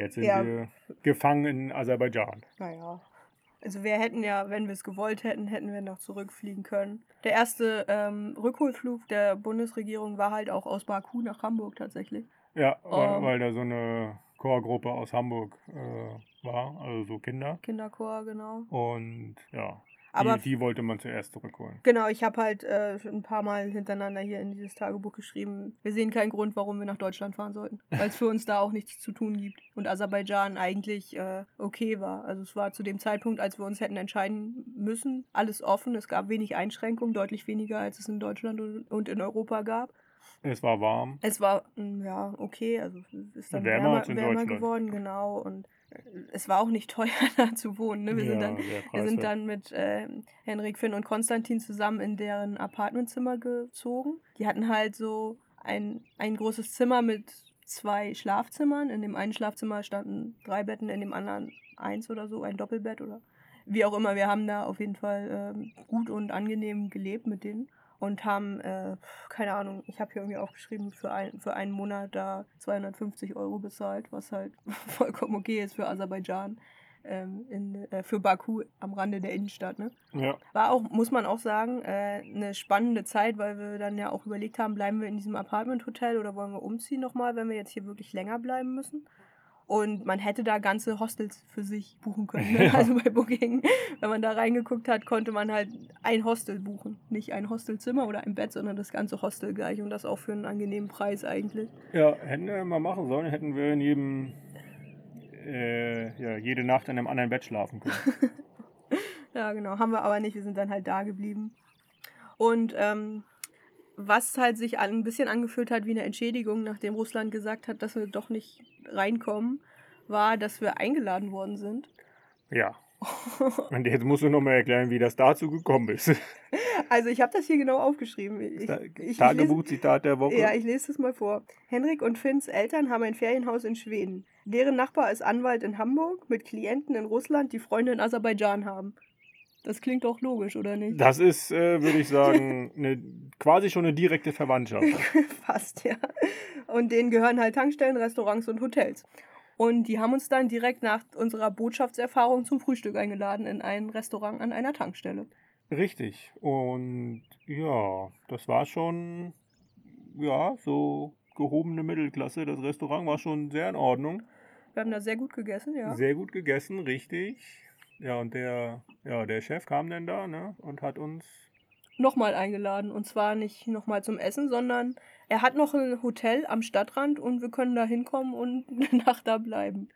Jetzt sind Ja. wir gefangen in Aserbaidschan. Naja. Also wir hätten ja, wenn wir es gewollt hätten, hätten wir noch zurückfliegen können. Der erste ähm, Rückholflug der Bundesregierung war halt auch aus Baku nach Hamburg tatsächlich. Ja, weil, Ähm. weil da so eine Chorgruppe aus Hamburg äh, war, also so Kinder. Kinderchor, genau. Und ja, Aber die, die wollte man zuerst zurückholen. Genau, ich habe halt äh, schon ein paar Mal hintereinander hier in dieses Tagebuch geschrieben. Wir sehen keinen Grund, warum wir nach Deutschland fahren sollten, weil es für uns da auch nichts zu tun gibt. Und Aserbaidschan eigentlich äh, okay war. Also es war zu dem Zeitpunkt, als wir uns hätten entscheiden müssen, alles offen. Es gab wenig Einschränkungen, deutlich weniger, als es in Deutschland und- in Europa gab. Es war warm. Es war, mm, ja, okay, also es ist dann Wärmer wärmer, wärmer geworden, genau. Und es war auch nicht teuer, da zu wohnen. Ne? Wir sind ja, dann sehr wir sind dann mit äh, Henrik, Finn und Konstantin zusammen in deren Apartmentzimmer gezogen. Die hatten halt so ein, ein großes Zimmer mit zwei Schlafzimmern. In dem einen Schlafzimmer standen drei Betten, in dem anderen eins oder so, ein Doppelbett oder wie auch immer. Wir haben da auf jeden Fall ähm, gut und angenehm gelebt mit denen und haben, äh, keine Ahnung, ich habe hier irgendwie aufgeschrieben, für, ein, für einen Monat da 250 Euro bezahlt, was halt vollkommen okay ist für Aserbaidschan. Ähm, in, äh, für Baku am Rande der Innenstadt. Ne? Ja. War auch, muss man auch sagen, äh, eine spannende Zeit, weil wir dann ja auch überlegt haben, bleiben wir in diesem Apartment-Hotel oder wollen wir umziehen nochmal, wenn wir jetzt hier wirklich länger bleiben müssen. Und man hätte da ganze Hostels für sich buchen können. Ne? Ja. Also bei Booking, wenn man da reingeguckt hat, konnte man halt ein Hostel buchen. Nicht ein Hostelzimmer oder ein Bett, sondern das ganze Hostel gleich. Und das auch für einen angenehmen Preis eigentlich. Ja, hätten wir mal machen sollen, hätten wir in jedem, äh, ja, jede Nacht in einem anderen Bett schlafen können. Ja, genau. Haben wir aber nicht. Wir sind dann halt da geblieben. Und ähm, was halt sich ein bisschen angefühlt hat wie eine Entschädigung, nachdem Russland gesagt hat, dass wir doch nicht reinkommen, war, dass wir eingeladen worden sind. Ja. Und jetzt musst du nochmal erklären, wie das dazu gekommen ist. Also ich habe das hier genau aufgeschrieben. Ich, Tagebuchzitat der Woche. ja, ich lese das mal vor. Henrik und Finns Eltern haben ein Ferienhaus in Schweden. Deren Nachbar ist Anwalt in Hamburg mit Klienten in Russland, die Freunde in Aserbaidschan haben. Das klingt doch logisch, oder nicht? Das ist, äh, würde ich sagen, eine, quasi schon eine direkte Verwandtschaft. Fast, ja. Und denen gehören halt Tankstellen, Restaurants und Hotels. Und die haben uns dann direkt nach unserer Botschaftserfahrung zum Frühstück eingeladen in ein Restaurant an einer Tankstelle. Richtig. Und ja, das war schon, ja, so gehobene Mittelklasse. Das Restaurant war schon sehr in Ordnung. Wir haben da sehr gut gegessen, ja. Sehr gut gegessen, richtig. Ja, und der, ja, der Chef kam dann da, ne, und hat uns, Nochmal eingeladen. Und zwar nicht nochmal zum Essen, sondern er hat noch ein Hotel am Stadtrand und wir können da hinkommen und eine Nacht da bleiben.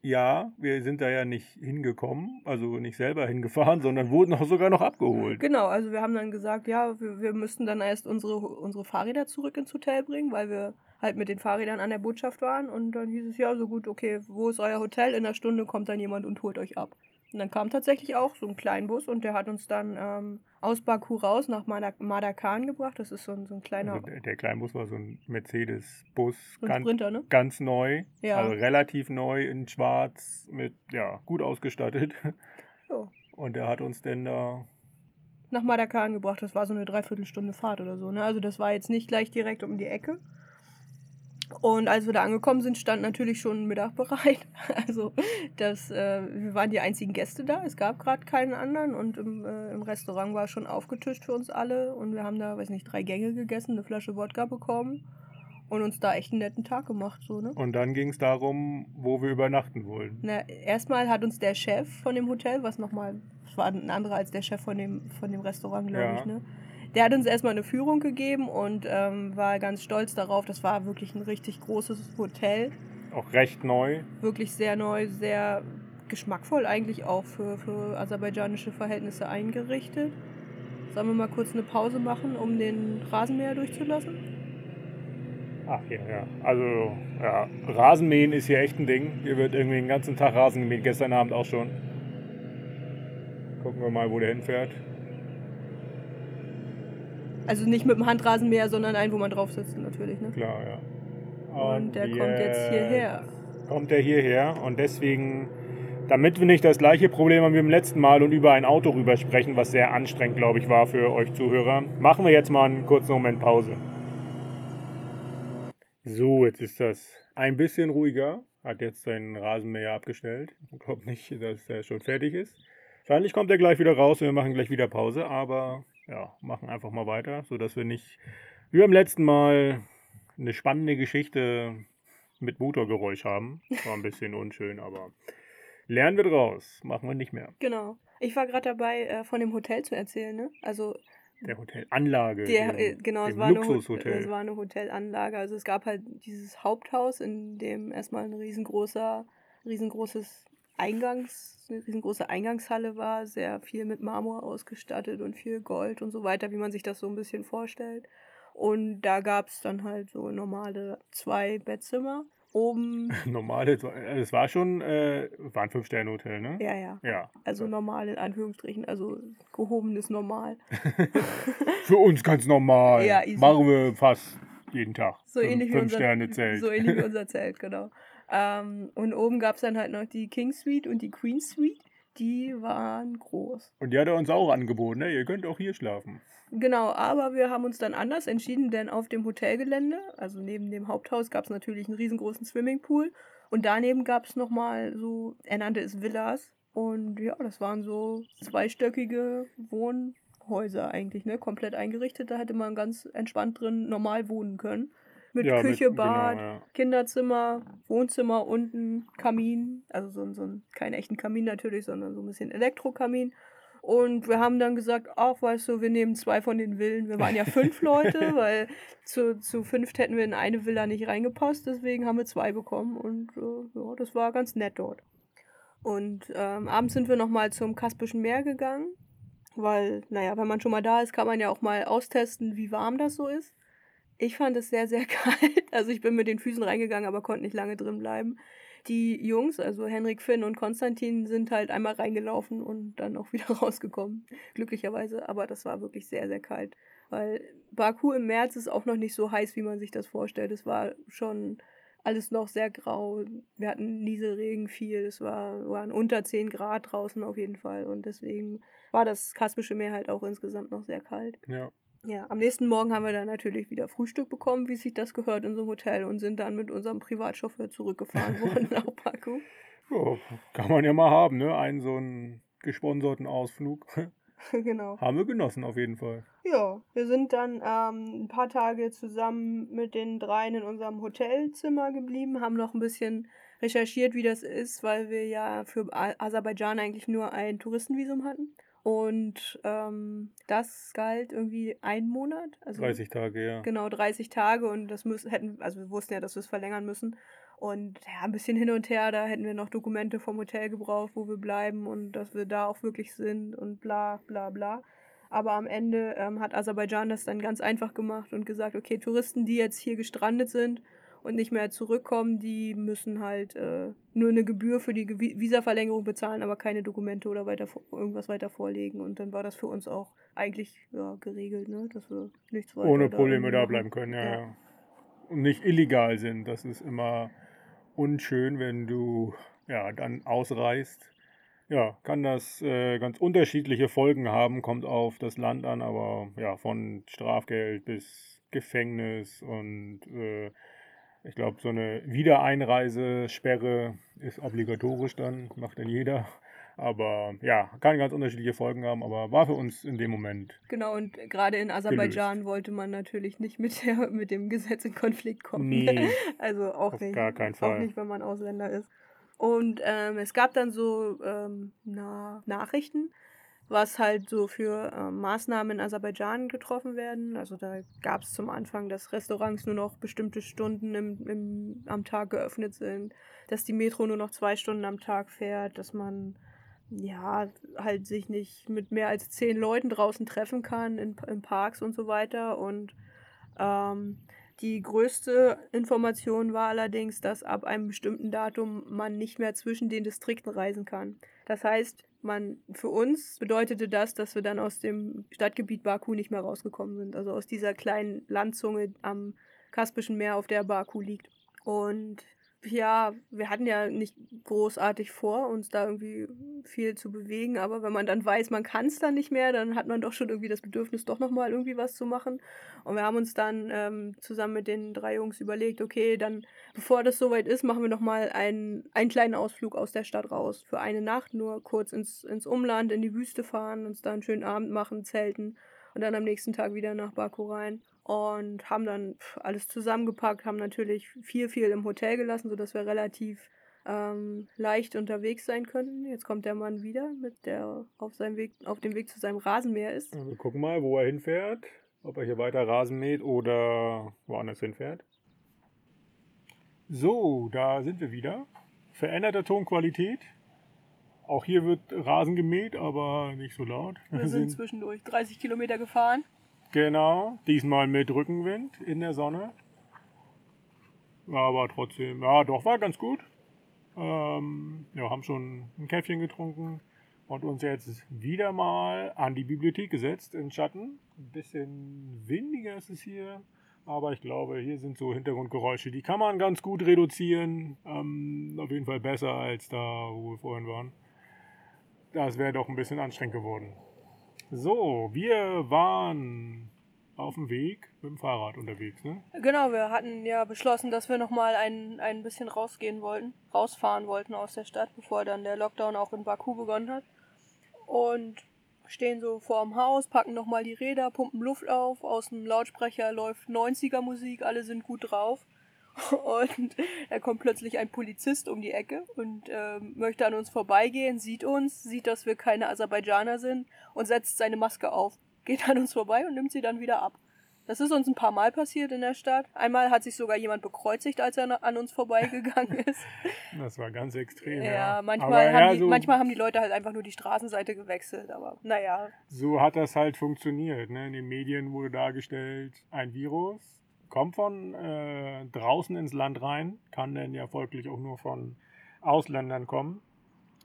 ja, wir sind da ja nicht hingekommen, also nicht selber hingefahren, sondern wurden auch sogar noch abgeholt. Genau, also wir haben dann gesagt, ja, wir, wir müssten dann erst unsere, unsere Fahrräder zurück ins Hotel bringen, weil wir halt mit den Fahrrädern an der Botschaft waren. Und dann hieß es, ja, so gut, okay, wo ist euer Hotel? In einer Stunde kommt dann jemand und holt euch ab. Und dann kam tatsächlich auch so ein Kleinbus und der hat uns dann ähm, aus Baku raus nach Madak- Madakan gebracht. Das ist so ein, so ein kleiner Also der, der Kleinbus war so ein Mercedes-Bus, so ganz, Sprinter, ne? ganz neu, Ja. also relativ neu in schwarz, mit, ja, gut ausgestattet. Ja. Und der hat uns denn da, Nach Madakan gebracht. Das war so eine Dreiviertelstunde Fahrt oder so. Ne? Also das war jetzt nicht gleich direkt um die Ecke. Und als wir da angekommen sind, stand natürlich schon Mittag bereit. Also das, äh, wir waren die einzigen Gäste da. Es gab gerade keinen anderen und im, äh, im Restaurant war schon aufgetischt für uns alle. Und wir haben da, weiß nicht, drei Gänge gegessen, eine Flasche Wodka bekommen und uns da echt einen netten Tag gemacht. So, ne? und dann ging es darum, wo wir übernachten wollen. Na, erstmal hat uns der Chef von dem Hotel, was nochmal, das war ein anderer als der Chef von dem, von dem Restaurant, glaube Ja. ich, ne? Der hat uns erstmal eine Führung gegeben und ähm, war ganz stolz darauf. Das war wirklich ein richtig großes Hotel. Auch recht neu. Wirklich sehr neu, sehr geschmackvoll eigentlich auch für, für aserbaidschanische Verhältnisse eingerichtet. Sollen wir mal kurz eine Pause machen, um den Rasenmäher durchzulassen? Ach ja, ja. Also, ja, Rasenmähen ist hier echt ein Ding. Hier wird irgendwie den ganzen Tag Rasen gemäht, gestern Abend auch schon. Gucken wir mal, wo der hinfährt. Also nicht mit dem Handrasenmäher, sondern einen, wo man drauf sitzt natürlich. Ne? Klar, ja. Und der kommt jetzt hierher. Kommt er hierher und deswegen, damit wir nicht das gleiche Problem haben wie beim letzten Mal und über ein Auto rüber sprechen, was sehr anstrengend, glaube ich, war für euch Zuhörer, machen wir jetzt mal einen kurzen Moment Pause. So, jetzt ist das ein bisschen ruhiger. Hat jetzt seinen Rasenmäher abgestellt. Ich glaube nicht, dass er schon fertig ist. Wahrscheinlich kommt er gleich wieder raus und wir machen gleich wieder Pause, aber ja, machen einfach mal weiter, sodass wir nicht wie beim letzten Mal eine spannende Geschichte mit Motorgeräusch haben. War ein bisschen unschön, aber lernen wir draus. Machen wir nicht mehr. Genau. Ich war gerade dabei, äh, von dem Hotel zu erzählen. Ne? Also Der Hotelanlage. Der, äh, genau, es war, eine, es war eine Hotelanlage. Also es gab halt dieses Haupthaus, in dem erstmal ein riesengroßer, riesengroßes Eingangs, eine riesengroße Eingangshalle war, sehr viel mit Marmor ausgestattet und viel Gold und so weiter, wie man sich das so ein bisschen vorstellt. Und da gab es dann halt so normale zwei Bettzimmer. Oben, Normale, es war schon, äh, war ein Fünf-Sterne-Hotel, ne? ja, ja. Ja. Also So. normal in Anführungsstrichen, also gehobenes Normal. Für uns ganz normal. Ja, easy. Machen wir fast jeden Tag. So ähnlich wie unser, Zelt. So ähnlich wie unser Zelt, genau. Ähm, und oben gab es dann halt noch die King Suite und die Queen Suite. Die waren groß. Und die hat er uns auch angeboten, ne? Ihr könnt auch hier schlafen. Genau, aber wir haben uns dann anders entschieden, denn auf dem Hotelgelände, also neben dem Haupthaus, gab es natürlich einen riesengroßen Swimmingpool. Und daneben gab es nochmal so, er nannte es Villas. Und ja, das waren so zweistöckige Wohnhäuser eigentlich, ne? Komplett eingerichtet. Da hätte man ganz entspannt drin normal wohnen können. Mit Ja, mit- Küche, genau, Bad, ja. Kinderzimmer, Wohnzimmer unten, Kamin. Also so, ein- so ein, keinen echten Kamin natürlich, sondern so ein bisschen Elektrokamin. Und wir haben dann gesagt, ach, weißt du, wir nehmen zwei von den Villen. Wir waren ja fünf Leute, weil zu, zu fünft hätten wir in eine Villa nicht reingepasst. Deswegen haben wir zwei bekommen und äh, ja, das war ganz nett dort. Und ähm, abends sind wir nochmal zum Kaspischen Meer gegangen, weil, naja, wenn man schon mal da ist, kann man ja auch mal austesten, wie warm das so ist. Ich fand es sehr, sehr kalt. Also ich bin mit den Füßen reingegangen, aber konnte nicht lange drin bleiben. Die Jungs, also Henrik, Finn und Konstantin, sind halt einmal reingelaufen und dann auch wieder rausgekommen. Glücklicherweise, aber das war wirklich sehr, sehr kalt. Weil Baku im März ist auch noch nicht so heiß, wie man sich das vorstellt. Es war schon alles noch sehr grau. Wir hatten Nieselregen viel. Es war, waren unter 10 Grad draußen auf jeden Fall. Und deswegen war das Kaspische Meer halt auch insgesamt noch sehr kalt. Ja. Ja, am nächsten Morgen haben wir dann natürlich wieder Frühstück bekommen, wie sich das gehört in so einem Hotel und sind dann mit unserem Privatchauffeur zurückgefahren worden nach Baku. ja. Kann man ja mal haben, ne? Einen so einen gesponserten Ausflug. genau. haben wir genossen auf jeden Fall. Ja, wir sind dann ähm, ein paar Tage zusammen mit den dreien in unserem Hotelzimmer geblieben, haben noch ein bisschen recherchiert, wie das ist, weil wir ja für Aserbaidschan eigentlich nur ein Touristenvisum hatten. Und ähm, das galt irgendwie einen Monat. Also 30 Tage, ja. Genau, 30 Tage und das müssen, hätten, also wir wussten ja, dass wir es verlängern müssen. Und ja, ein bisschen hin und her, da hätten wir noch Dokumente vom Hotel gebraucht, wo wir bleiben und dass wir da auch wirklich sind und bla bla bla. Aber am Ende ähm, hat Aserbaidschan das dann ganz einfach gemacht und gesagt, okay, Touristen, die jetzt hier gestrandet sind und nicht mehr zurückkommen, die müssen halt äh, nur eine Gebühr für die Visaverlängerung bezahlen, aber keine Dokumente oder weiter irgendwas weiter vorlegen. Und dann war das für uns auch eigentlich ja, geregelt, ne? dass wir nichts weiter Ohne Probleme da bleiben können, ja, Ja. ja. Und nicht illegal sind. Das ist immer unschön, wenn du ja dann ausreist. Ja, kann das äh, ganz unterschiedliche Folgen haben, kommt auf das Land an, aber ja, von Strafgeld bis Gefängnis und äh, ich glaube, so eine Wiedereinreisesperre ist obligatorisch dann, macht dann jeder. Aber ja, kann ganz unterschiedliche Folgen haben, aber war für uns in dem Moment Genau, und gerade in Aserbaidschan wollte man natürlich nicht mit, der, mit dem Gesetz in Konflikt kommen. nie. Also auch Auf nicht. gar keinen Auch Fall. nicht, wenn man Ausländer ist. Und ähm, es gab dann so ähm, na, Nachrichten, was halt so für ähm, Maßnahmen in Aserbaidschan getroffen werden. Also da gab es zum Anfang, dass Restaurants nur noch bestimmte Stunden im, im, am Tag geöffnet sind, dass die Metro nur noch zwei Stunden am Tag fährt, dass man ja halt sich nicht mit mehr als zehn Leuten draußen treffen kann in, in Parks und so weiter. Und ähm, die größte Information war allerdings, dass ab einem bestimmten Datum man nicht mehr zwischen den Distrikten reisen kann. Das heißt, man für uns bedeutete das, dass wir dann aus dem Stadtgebiet Baku nicht mehr rausgekommen sind. Also aus dieser kleinen Landzunge am Kaspischen Meer, auf der Baku liegt. Und ja, wir hatten ja nicht großartig vor, uns da irgendwie viel zu bewegen, aber wenn man dann weiß, man kann es dann nicht mehr, dann hat man doch schon irgendwie das Bedürfnis, doch nochmal irgendwie was zu machen. Und wir haben uns dann ähm, zusammen mit den drei Jungs überlegt, okay, dann, bevor das soweit ist, machen wir nochmal einen, einen kleinen Ausflug aus der Stadt raus. Für eine Nacht nur kurz ins, ins Umland, in die Wüste fahren, uns da einen schönen Abend machen, zelten und dann am nächsten Tag wieder nach Baku rein. Und haben dann alles zusammengepackt, haben natürlich viel, viel im Hotel gelassen, sodass wir relativ ähm, leicht unterwegs sein könnten. Jetzt kommt der Mann wieder, mit der auf seinem Weg, auf dem Weg zu seinem Rasenmäher ist. Wir gucken mal, wo er hinfährt. Ob er hier weiter Rasen mäht oder woanders hinfährt. So, da sind wir wieder. Veränderte Tonqualität. Auch hier wird Rasen gemäht, aber nicht so laut. Wir sind zwischendurch 30 Kilometer gefahren. Genau, diesmal mit Rückenwind in der Sonne. Aber trotzdem, ja, doch, war ganz gut. Ähm, ja, haben schon ein Käffchen getrunken und uns jetzt wieder mal an die Bibliothek gesetzt in Schatten. Ein bisschen windiger ist es hier, Aber ich glaube, hier sind so Hintergrundgeräusche, die kann man ganz gut reduzieren. Ähm, auf jeden Fall besser als da, wo wir vorhin waren. Das wäre doch ein bisschen anstrengend geworden. So, wir waren auf dem Weg mit dem Fahrrad unterwegs, ne? Genau, wir hatten ja beschlossen, dass wir nochmal ein, ein bisschen rausgehen wollten, rausfahren wollten aus der Stadt, bevor dann der Lockdown auch in Baku begonnen hat. Und stehen so vorm Haus, packen nochmal die Räder, pumpen Luft auf, aus dem Lautsprecher läuft 90er Musik, alle sind gut drauf. Und da kommt plötzlich ein Polizist um die Ecke und äh, möchte an uns vorbeigehen, sieht uns, sieht, dass wir keine Aserbaidschaner sind und setzt seine Maske auf, geht an uns vorbei und nimmt sie dann wieder ab. Das ist uns ein paar Mal passiert in der Stadt. Einmal hat sich sogar jemand bekreuzigt, als er an uns vorbeigegangen ist. Das war ganz extrem. Ja, Ja, manchmal, Aber haben ja, die, so, manchmal haben die Leute halt einfach nur die Straßenseite gewechselt. Aber naja, so hat das halt funktioniert. Ne? In den Medien wurde dargestellt, ein Virus kommt von äh, draußen ins Land rein, kann dann ja folglich auch nur von Ausländern kommen,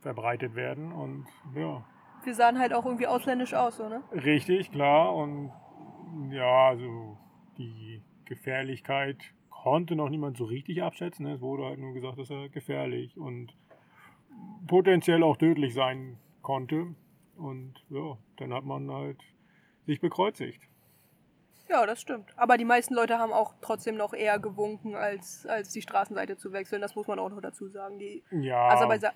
verbreitet werden und ja, wir sahen halt auch irgendwie ausländisch aus, ne? Richtig, klar. Und ja, also die Gefährlichkeit konnte noch niemand so richtig abschätzen. ne? Es wurde halt nur gesagt, dass er gefährlich und potenziell auch tödlich sein konnte. Und ja, dann hat man halt sich bekreuzigt. Ja, das stimmt. Aber die meisten Leute haben auch trotzdem noch eher gewunken, als, als die Straßenseite zu wechseln. Das muss man auch noch dazu sagen. Die Ja,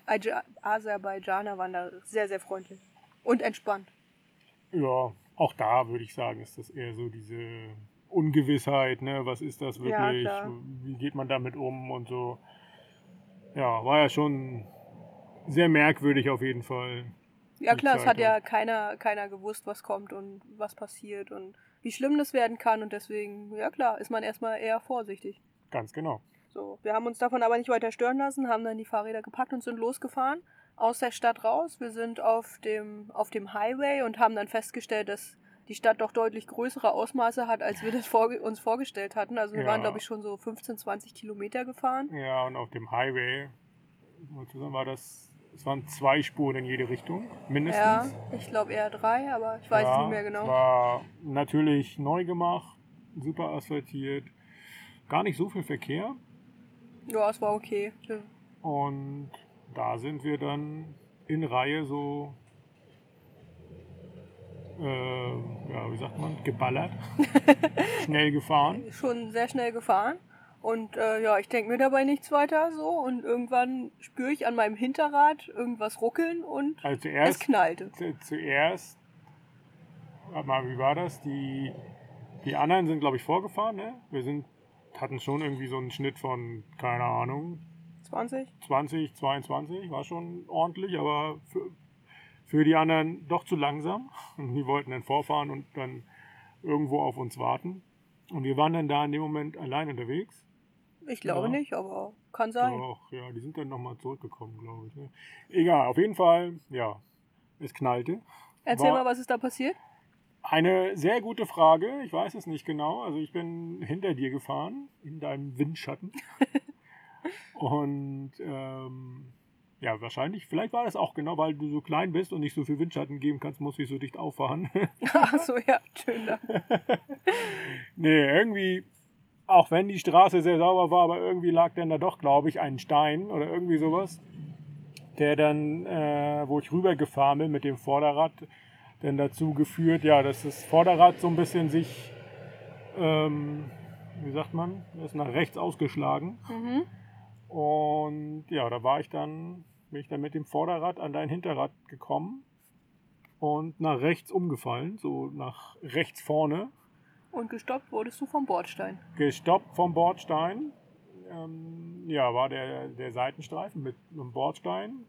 Aja- Aserbaidschaner waren da sehr, sehr freundlich. Und entspannt. ja, auch da würde ich sagen, ist das eher so diese Ungewissheit, ne? Was ist das Ja, wirklich? klar. Wie geht man damit um und so. Ja, war ja schon sehr merkwürdig auf jeden Fall. Ja klar, es hat ja keiner, keiner gewusst, was kommt und was passiert und wie schlimm das werden kann. Und deswegen, ja klar, ist man erstmal eher vorsichtig. Ganz genau. So, wir haben uns davon aber nicht weiter stören lassen, haben dann die Fahrräder gepackt und sind losgefahren aus der Stadt raus. Wir sind auf dem, auf dem Highway und haben dann festgestellt, dass die Stadt doch deutlich größere Ausmaße hat, als wir das vorge uns vorgestellt hatten. Also wir Ja. waren, glaube ich, schon so 15, 20 Kilometer gefahren. Ja, und auf dem Highway war das, es waren zwei Spuren in jede Richtung, mindestens. Ja, ich glaube eher drei, aber ich weiß es Ja, nicht mehr genau. War natürlich neu gemacht, super asphaltiert, gar nicht so viel Verkehr. Ja, es war okay. Ja. Und da sind wir dann in Reihe so, äh, ja, wie sagt man, geballert, schnell gefahren. Schon sehr schnell gefahren. Und äh, ja, ich denke mir dabei nichts weiter so. Und irgendwann spüre ich an meinem Hinterrad irgendwas ruckeln und Also es zuerst knallte. zu, zuerst, warte mal, wie war das? Die, die anderen sind, glaube ich, vorgefahren, ne? Wir sind, hatten schon irgendwie so einen Schnitt von, keine Ahnung, 20? 20, 22, war schon ordentlich, aber für, für die anderen doch zu langsam. Und die wollten dann vorfahren und dann irgendwo auf uns warten. Und wir waren dann da in dem Moment allein unterwegs. Ich glaube Ja. nicht, aber kann sein. Doch, ja, die sind dann nochmal zurückgekommen, glaube ich. Ne? Egal, auf jeden Fall, ja, es knallte. Erzähl War- mal, was ist da passiert? Eine sehr gute Frage. Ich weiß es nicht genau. Also ich bin hinter dir gefahren, in deinem Windschatten. und ähm, ja, wahrscheinlich, vielleicht war das auch genau, weil du so klein bist und nicht so viel Windschatten geben kannst, muss ich so dicht auffahren. Ach so, ja, schön da. nee, irgendwie, auch wenn die Straße sehr sauber war, aber irgendwie lag dann da doch, glaube ich, ein Stein oder irgendwie sowas, der dann, äh, wo ich rübergefahren bin mit dem Vorderrad, dann dazu geführt, ja, dass das Vorderrad so ein bisschen sich, ähm, wie sagt man, ist nach rechts ausgeschlagen. Mhm. Und ja, da war ich dann, bin ich dann mit dem Vorderrad an dein Hinterrad gekommen und nach rechts umgefallen, so nach rechts vorne Und gestoppt wurdest du vom Bordstein. gestoppt vom Bordstein. Ähm, ja, war der, der Seitenstreifen mit einem Bordstein.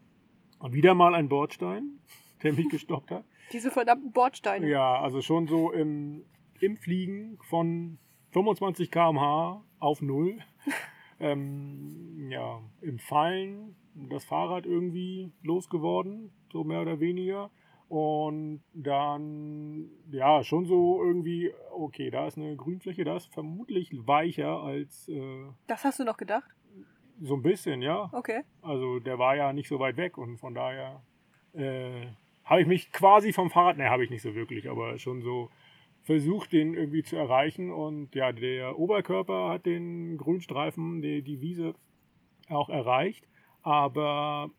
Und wieder mal ein Bordstein, der mich gestoppt hat. Diese verdammten Bordsteine. Ja, also schon so im, im Fliegen von 25 km/h auf Null. ähm, ja, im Fallen das Fahrrad irgendwie losgeworden, so mehr oder weniger. Und dann, ja, schon so irgendwie, okay, da ist eine Grünfläche, da ist vermutlich weicher als äh, Das hast du noch gedacht? so ein bisschen, ja. Okay. Also der war ja nicht so weit weg und von daher äh, habe ich mich quasi vom Fahrrad, ne, habe ich nicht so wirklich, aber schon so versucht, den irgendwie zu erreichen. Und ja, der Oberkörper hat den Grünstreifen, die, die Wiese auch erreicht. Aber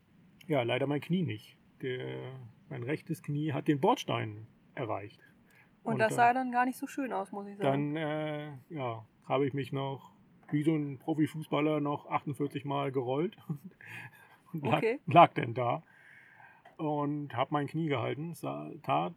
ja, leider mein Knie nicht. Der, mein rechtes Knie hat den Bordstein erreicht. Und, das sah dann gar nicht so schön aus, muss ich sagen. Dann äh, ja, habe ich mich noch wie so ein Profifußballer noch 48 Mal gerollt und lag, okay. lag dann da und habe mein Knie gehalten. Es tat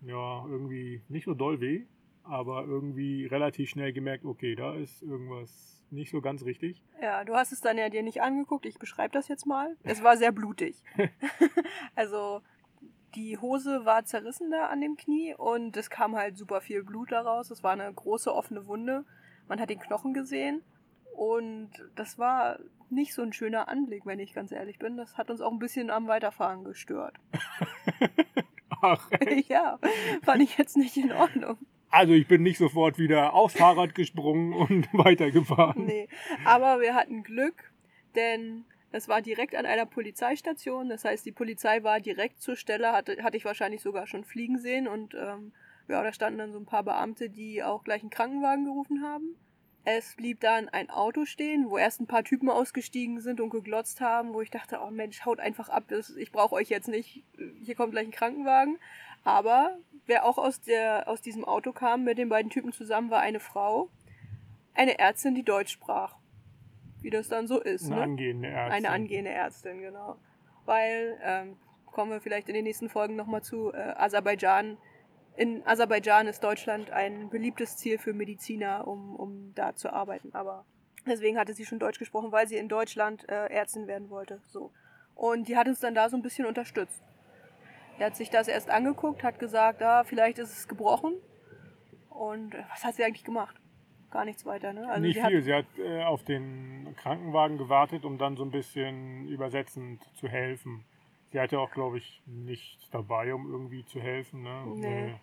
ja irgendwie nicht so doll weh, aber irgendwie relativ schnell gemerkt, okay, da ist irgendwas nicht so ganz richtig. Ja, du hast es dann ja dir nicht angeguckt. Ich beschreibe das jetzt mal. Es war sehr blutig. also die Hose war zerrissen da an dem Knie und es kam halt super viel Blut daraus. Es war eine große offene Wunde. Man hat den Knochen gesehen und das war nicht so ein schöner Anblick, wenn ich ganz ehrlich bin. Das hat uns auch ein bisschen am Weiterfahren gestört. Ach, echt? ja, fand ich jetzt nicht in Ordnung. Also ich bin nicht sofort wieder aufs Fahrrad gesprungen und weitergefahren. Nee, aber wir hatten Glück, denn es war direkt an einer Polizeistation. Das heißt, die Polizei war direkt zur Stelle, hatte, hatte ich wahrscheinlich sogar schon fliegen sehen. Und ähm, ja, da standen dann so ein paar Beamte, die auch gleich einen Krankenwagen gerufen haben. Es blieb dann ein Auto stehen, wo erst ein paar Typen ausgestiegen sind und geglotzt haben, wo ich dachte, oh Mensch, haut einfach ab, ich brauche euch jetzt nicht, hier kommt gleich ein Krankenwagen. Aber wer auch aus, der, aus diesem Auto kam mit den beiden Typen zusammen, war eine Frau, eine Ärztin, die Deutsch sprach. Wie das dann so ist. Eine ne? angehende Ärztin. Eine angehende Ärztin, genau. Weil, ähm, kommen wir vielleicht in den nächsten Folgen nochmal zu, äh, Aserbaidschan in Aserbaidschan ist Deutschland ein beliebtes Ziel für Mediziner, um, um da zu arbeiten. Aber deswegen hatte sie schon Deutsch gesprochen, weil sie in Deutschland äh, Ärztin werden wollte. So. Und die hat uns dann da so ein bisschen unterstützt. Er hat sich das erst angeguckt, hat gesagt, ah, vielleicht ist es gebrochen. Und äh, was hat sie eigentlich gemacht? Gar nichts weiter, ne? Also Nicht sie viel. Hat, sie hat äh, auf den Krankenwagen gewartet, um dann so ein bisschen übersetzend zu helfen. Sie hatte auch, glaube ich, nichts dabei, um irgendwie zu helfen. Ne? Nee.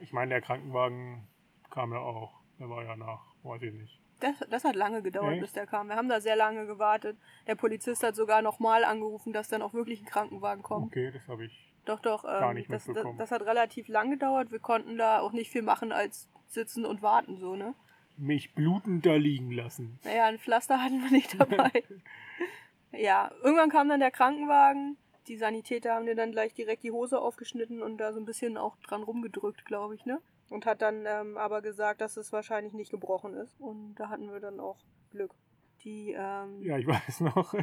Ich meine, der Krankenwagen kam ja auch. Der war ja nach, weiß ich nicht. Das, das hat lange gedauert, Echt? bis der kam. Wir haben da sehr lange gewartet. Der Polizist hat sogar nochmal angerufen, dass dann auch wirklich ein Krankenwagen kommt. Okay, das habe ich doch, doch, ähm, gar nicht das. Das, das, hat relativ lang gedauert. Wir konnten da auch nicht viel machen als sitzen und warten, so, ne? Mich blutend da liegen lassen. Naja, ein Pflaster hatten wir nicht dabei. Ja, irgendwann kam dann der Krankenwagen. Die Sanitäter haben dir dann gleich direkt die Hose aufgeschnitten und da so ein bisschen auch dran rumgedrückt, glaube ich, ne? Und hat dann ähm, aber gesagt, dass es wahrscheinlich nicht gebrochen ist. Und da hatten wir dann auch Glück. Die, ähm ja, ich weiß noch,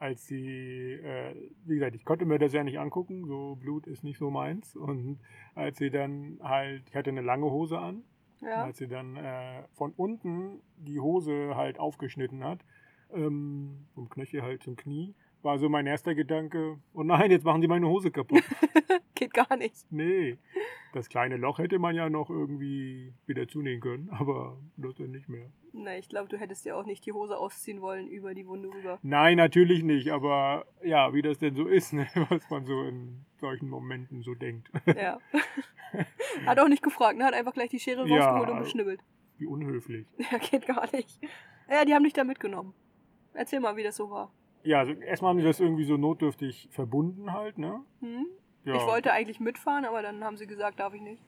als sie, äh, wie gesagt, ich konnte mir das ja nicht angucken, so Blut ist nicht so meins. Und als sie dann halt, ich hatte eine lange Hose an, ja. als sie dann äh, von unten die Hose halt aufgeschnitten hat, ähm, vom Knöchel halt zum Knie, war so mein erster Gedanke, oh nein, jetzt machen sie meine Hose kaputt. Geht gar nicht. Nee, das kleine Loch hätte man ja noch irgendwie wieder zunähen können, aber das dann nicht mehr. Na, ich glaube, du hättest ja auch nicht die Hose ausziehen wollen über die Wunde rüber. Nein, natürlich nicht, aber ja, wie das denn so ist, ne? was man so in solchen Momenten so denkt. Ja. Hat auch nicht gefragt, ne? Hat einfach gleich die Schere rausgeholt ja, und beschnibbelt. Wie unhöflich. Ja, geht gar nicht. Ja, die haben dich da mitgenommen. Erzähl mal, wie das so war. Ja, also erstmal haben sie das irgendwie so notdürftig verbunden halt, ne? Hm? Ja. Ich wollte eigentlich mitfahren, aber dann haben sie gesagt, darf ich nicht.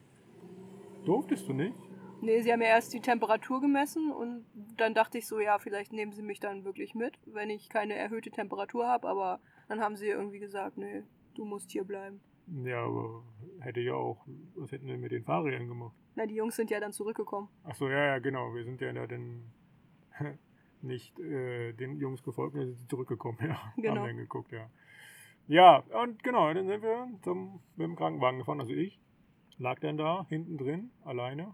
Durftest du nicht? Nee, sie haben ja erst die Temperatur gemessen und dann dachte ich so, ja, vielleicht nehmen sie mich dann wirklich mit, wenn ich keine erhöhte Temperatur habe, aber dann haben sie irgendwie gesagt, nee, du musst hier bleiben. Ja, aber hätte ja auch, was hätten wir mit den Fahrrädern gemacht? Na, die Jungs sind ja dann zurückgekommen. Ach so, ja, ja, genau, wir sind ja dann nicht äh, den Jungs gefolgt, dann sind sie zurückgekommen, ja. Genau. Haben dann geguckt, ja. Ja, und genau, dann sind wir zum, mit dem Krankenwagen gefahren, also ich. Lag dann da, hinten drin, alleine.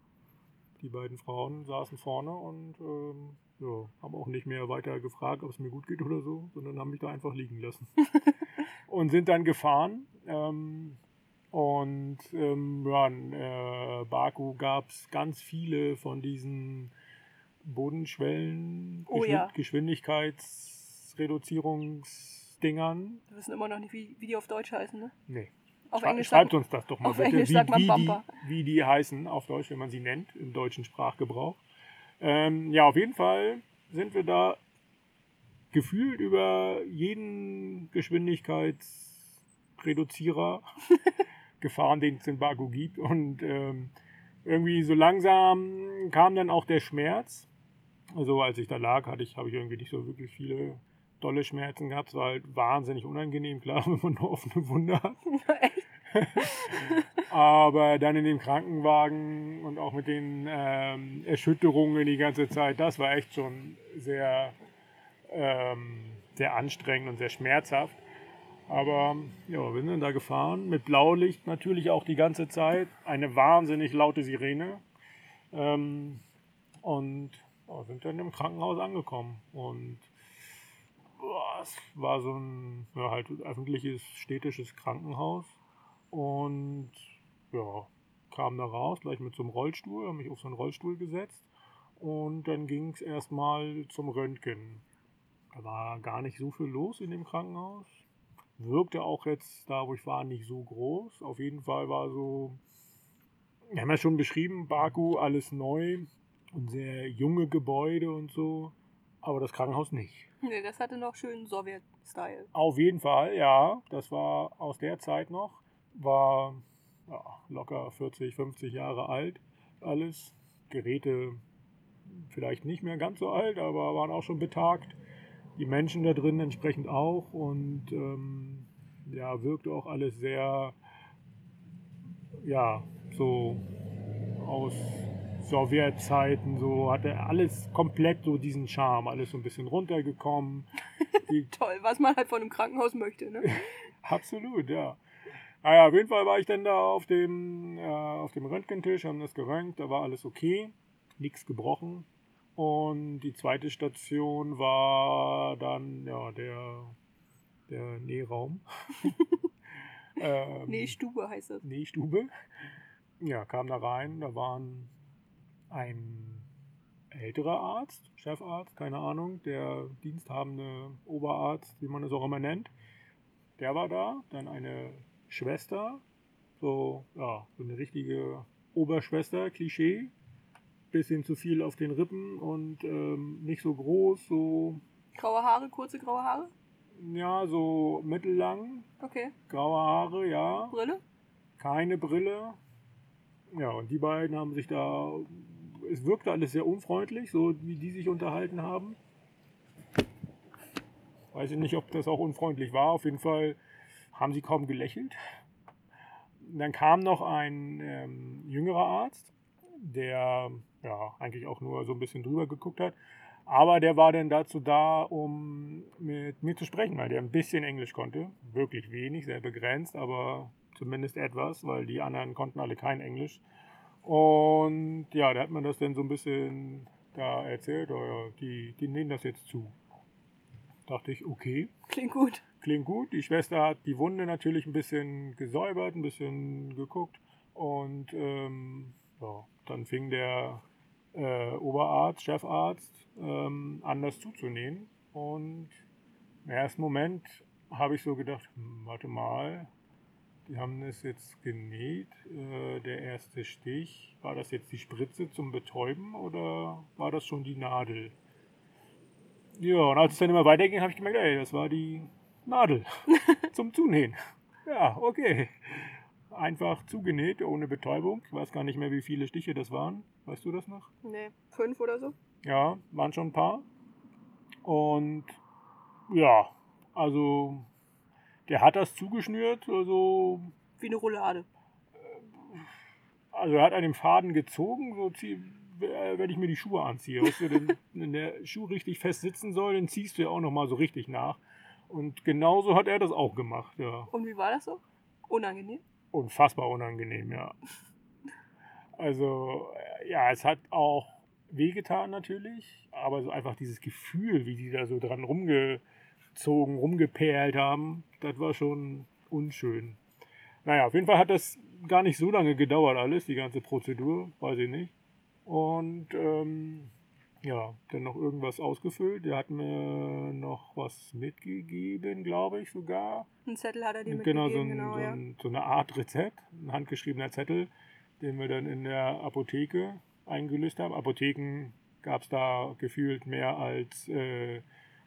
Die beiden Frauen saßen vorne und ähm, ja, haben auch nicht mehr weiter gefragt, ob es mir gut geht oder so, sondern haben mich da einfach liegen lassen. und sind dann gefahren. Ähm, und ähm, ja, in äh, Baku gab es ganz viele von diesen Bodenschwellen, oh, ja. Geschwindigkeitsreduzierungsdingern. Wir wissen immer noch nicht, wie, wie die auf Deutsch heißen, ne? Nee. Auf Schre Englisch schreibt uns das doch mal auf bitte, Englisch wie, sagt man wie, Bumper. die, wie die heißen auf Deutsch, wenn man sie nennt, im deutschen Sprachgebrauch. Ähm, ja, auf jeden Fall sind wir da gefühlt über jeden Geschwindigkeitsreduzierer gefahren, den es in Baku gibt. Und ähm, irgendwie so langsam kam dann auch der Schmerz. Also als ich da lag, hatte ich, habe ich irgendwie nicht so wirklich viele dolle Schmerzen gehabt. Es war halt wahnsinnig unangenehm, klar, wenn man nur offene Wunde hat. Aber dann in dem Krankenwagen und auch mit den ähm, Erschütterungen die ganze Zeit, das war echt schon sehr, ähm, sehr anstrengend und sehr schmerzhaft. Aber ja, wir sind dann da gefahren mit Blaulicht natürlich auch die ganze Zeit. Eine wahnsinnig laute Sirene. Ähm, und ja, sind dann im Krankenhaus angekommen. Und boah, es war so ein ja, halt öffentliches städtisches Krankenhaus. Und ja, kam da raus, gleich mit so einem Rollstuhl, habe mich auf so einen Rollstuhl gesetzt. Und dann ging es erstmal zum Röntgen. Da war gar nicht so viel los in dem Krankenhaus. Wirkte auch jetzt da, wo ich war, nicht so groß. Auf jeden Fall war so, wir haben ja schon beschrieben, Baku, alles neu und sehr junge Gebäude und so. Aber das Krankenhaus nicht. Nee, das hatte noch schön Sowjet-Style. Auf jeden Fall, ja. Das war aus der Zeit noch. War ja, locker 40, 50 Jahre alt. Alles. Geräte vielleicht nicht mehr ganz so alt, aber waren auch schon betagt. Die Menschen da drin entsprechend auch. Und ähm, ja, wirkte auch alles sehr, ja, so aus Sowjetzeiten, so hatte alles komplett so diesen Charme, alles so ein bisschen runtergekommen. Toll, was man halt von einem Krankenhaus möchte, ne? Absolut, ja. Naja, auf jeden Fall war ich dann da auf dem, äh, auf dem Röntgentisch, haben das geröntgt, da war alles okay, nichts gebrochen. Und die zweite Station war dann ja der, der Nähraum. ähm, Nähstube heißt das. Nähstube. Ja, kam da rein, da waren ein älterer Arzt, Chefarzt, keine Ahnung, der diensthabende Oberarzt, wie man es auch immer nennt. Der war da, dann eine Schwester, so, ja, so eine richtige Oberschwester, Klischee, bisschen zu viel auf den Rippen und ähm, nicht so groß, so. Graue Haare, kurze graue Haare? Ja, so mittellang. Okay. Graue Haare, ja. Brille? Keine Brille. Ja, und die beiden haben sich da. Es wirkte alles sehr unfreundlich, so wie die sich unterhalten haben. Weiß ich nicht, ob das auch unfreundlich war. Auf jeden Fall haben sie kaum gelächelt. Dann kam noch ein ähm, jüngerer Arzt, der ja eigentlich auch nur so ein bisschen drüber geguckt hat. Aber der war dann dazu da, um mit mir zu sprechen, weil der ein bisschen Englisch konnte. Wirklich wenig, sehr begrenzt, aber zumindest etwas, weil die anderen konnten alle kein Englisch. Und ja, da hat man das dann so ein bisschen da erzählt, ja, die, die nehmen das jetzt zu. Dachte ich, okay. Klingt gut. Klingt gut. Die Schwester hat die Wunde natürlich ein bisschen gesäubert, ein bisschen geguckt. Und ähm, ja, dann fing der äh, Oberarzt, Chefarzt ähm, an, das zuzunähen. Und im ersten Moment habe ich so gedacht, hm, warte mal, die haben es jetzt genäht. Äh, der erste Stich, war das jetzt die Spritze zum Betäuben oder war das schon die Nadel? Ja, und als es dann immer weiterging, habe ich gemerkt, ey, das war die Nadel zum Zunähen. Ja, okay. Einfach zugenäht, ohne Betäubung. Ich weiß gar nicht mehr, wie viele Stiche das waren. Weißt du das noch? Nee, fünf oder so? Ja, waren schon ein paar. Und ja, also der hat das zugeschnürt, also. Wie eine Roulade. Also er hat an dem Faden gezogen, so zieh, wenn ich mir die Schuhe anziehe. Weißt du, denn, wenn der Schuh richtig fest sitzen soll, dann ziehst du ja auch nochmal so richtig nach. Und genauso hat er das auch gemacht, ja. Und wie war das so? Unangenehm? Unfassbar unangenehm, ja. Also, ja, es hat auch wehgetan natürlich, aber so einfach dieses Gefühl, wie die da so dran rumgezogen, rumgeperlt haben, das war schon unschön. Naja, auf jeden Fall hat das gar nicht so lange gedauert alles, die ganze Prozedur, weiß ich nicht. Und ähm, ja, dann noch irgendwas ausgefüllt. Der hat mir noch was mitgegeben, glaube ich sogar. Ein Zettel hat er dir genau, mitgegeben, so, ein, genau, so, ja. ein, so eine Art Rezept, ein handgeschriebener Zettel, den wir dann in der Apotheke eingelöst haben. Apotheken gab es da gefühlt mehr als äh,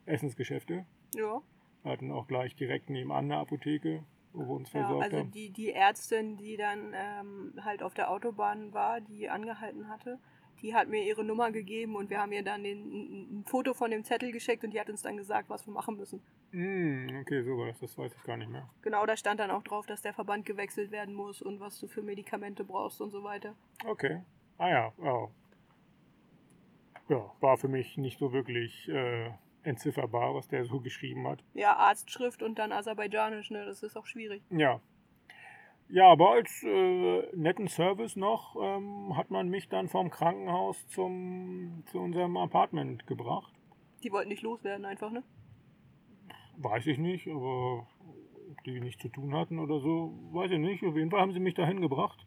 Essensgeschäfte. Ja. Wir hatten auch gleich direkt nebenan eine Apotheke. wo wir uns Ja, versorgt also haben. die, die Ärztin, die dann ähm, halt auf der Autobahn war, die angehalten hatte, die hat mir ihre Nummer gegeben und wir haben ihr dann den, ein, Foto von dem Zettel geschickt und die hat uns dann gesagt, was wir machen müssen. Hm, okay, so war das. Das weiß ich gar nicht mehr. Genau, da stand dann auch drauf, dass der Verband gewechselt werden muss und was du für Medikamente brauchst und so weiter. Okay. Ah ja, ja. Ja, war für mich nicht so wirklich äh, entzifferbar, was der so geschrieben hat. Ja, Arztschrift und dann Aserbaidschanisch, ne? Das ist auch schwierig. Ja. Ja, aber als äh, netten Service noch ähm, hat man mich dann vom Krankenhaus zum, zu unserem Apartment gebracht. Die wollten nicht loswerden einfach, ne? Weiß ich nicht, aber ob die nichts zu tun hatten oder so, weiß ich nicht. Auf jeden Fall haben sie mich dahin gebracht,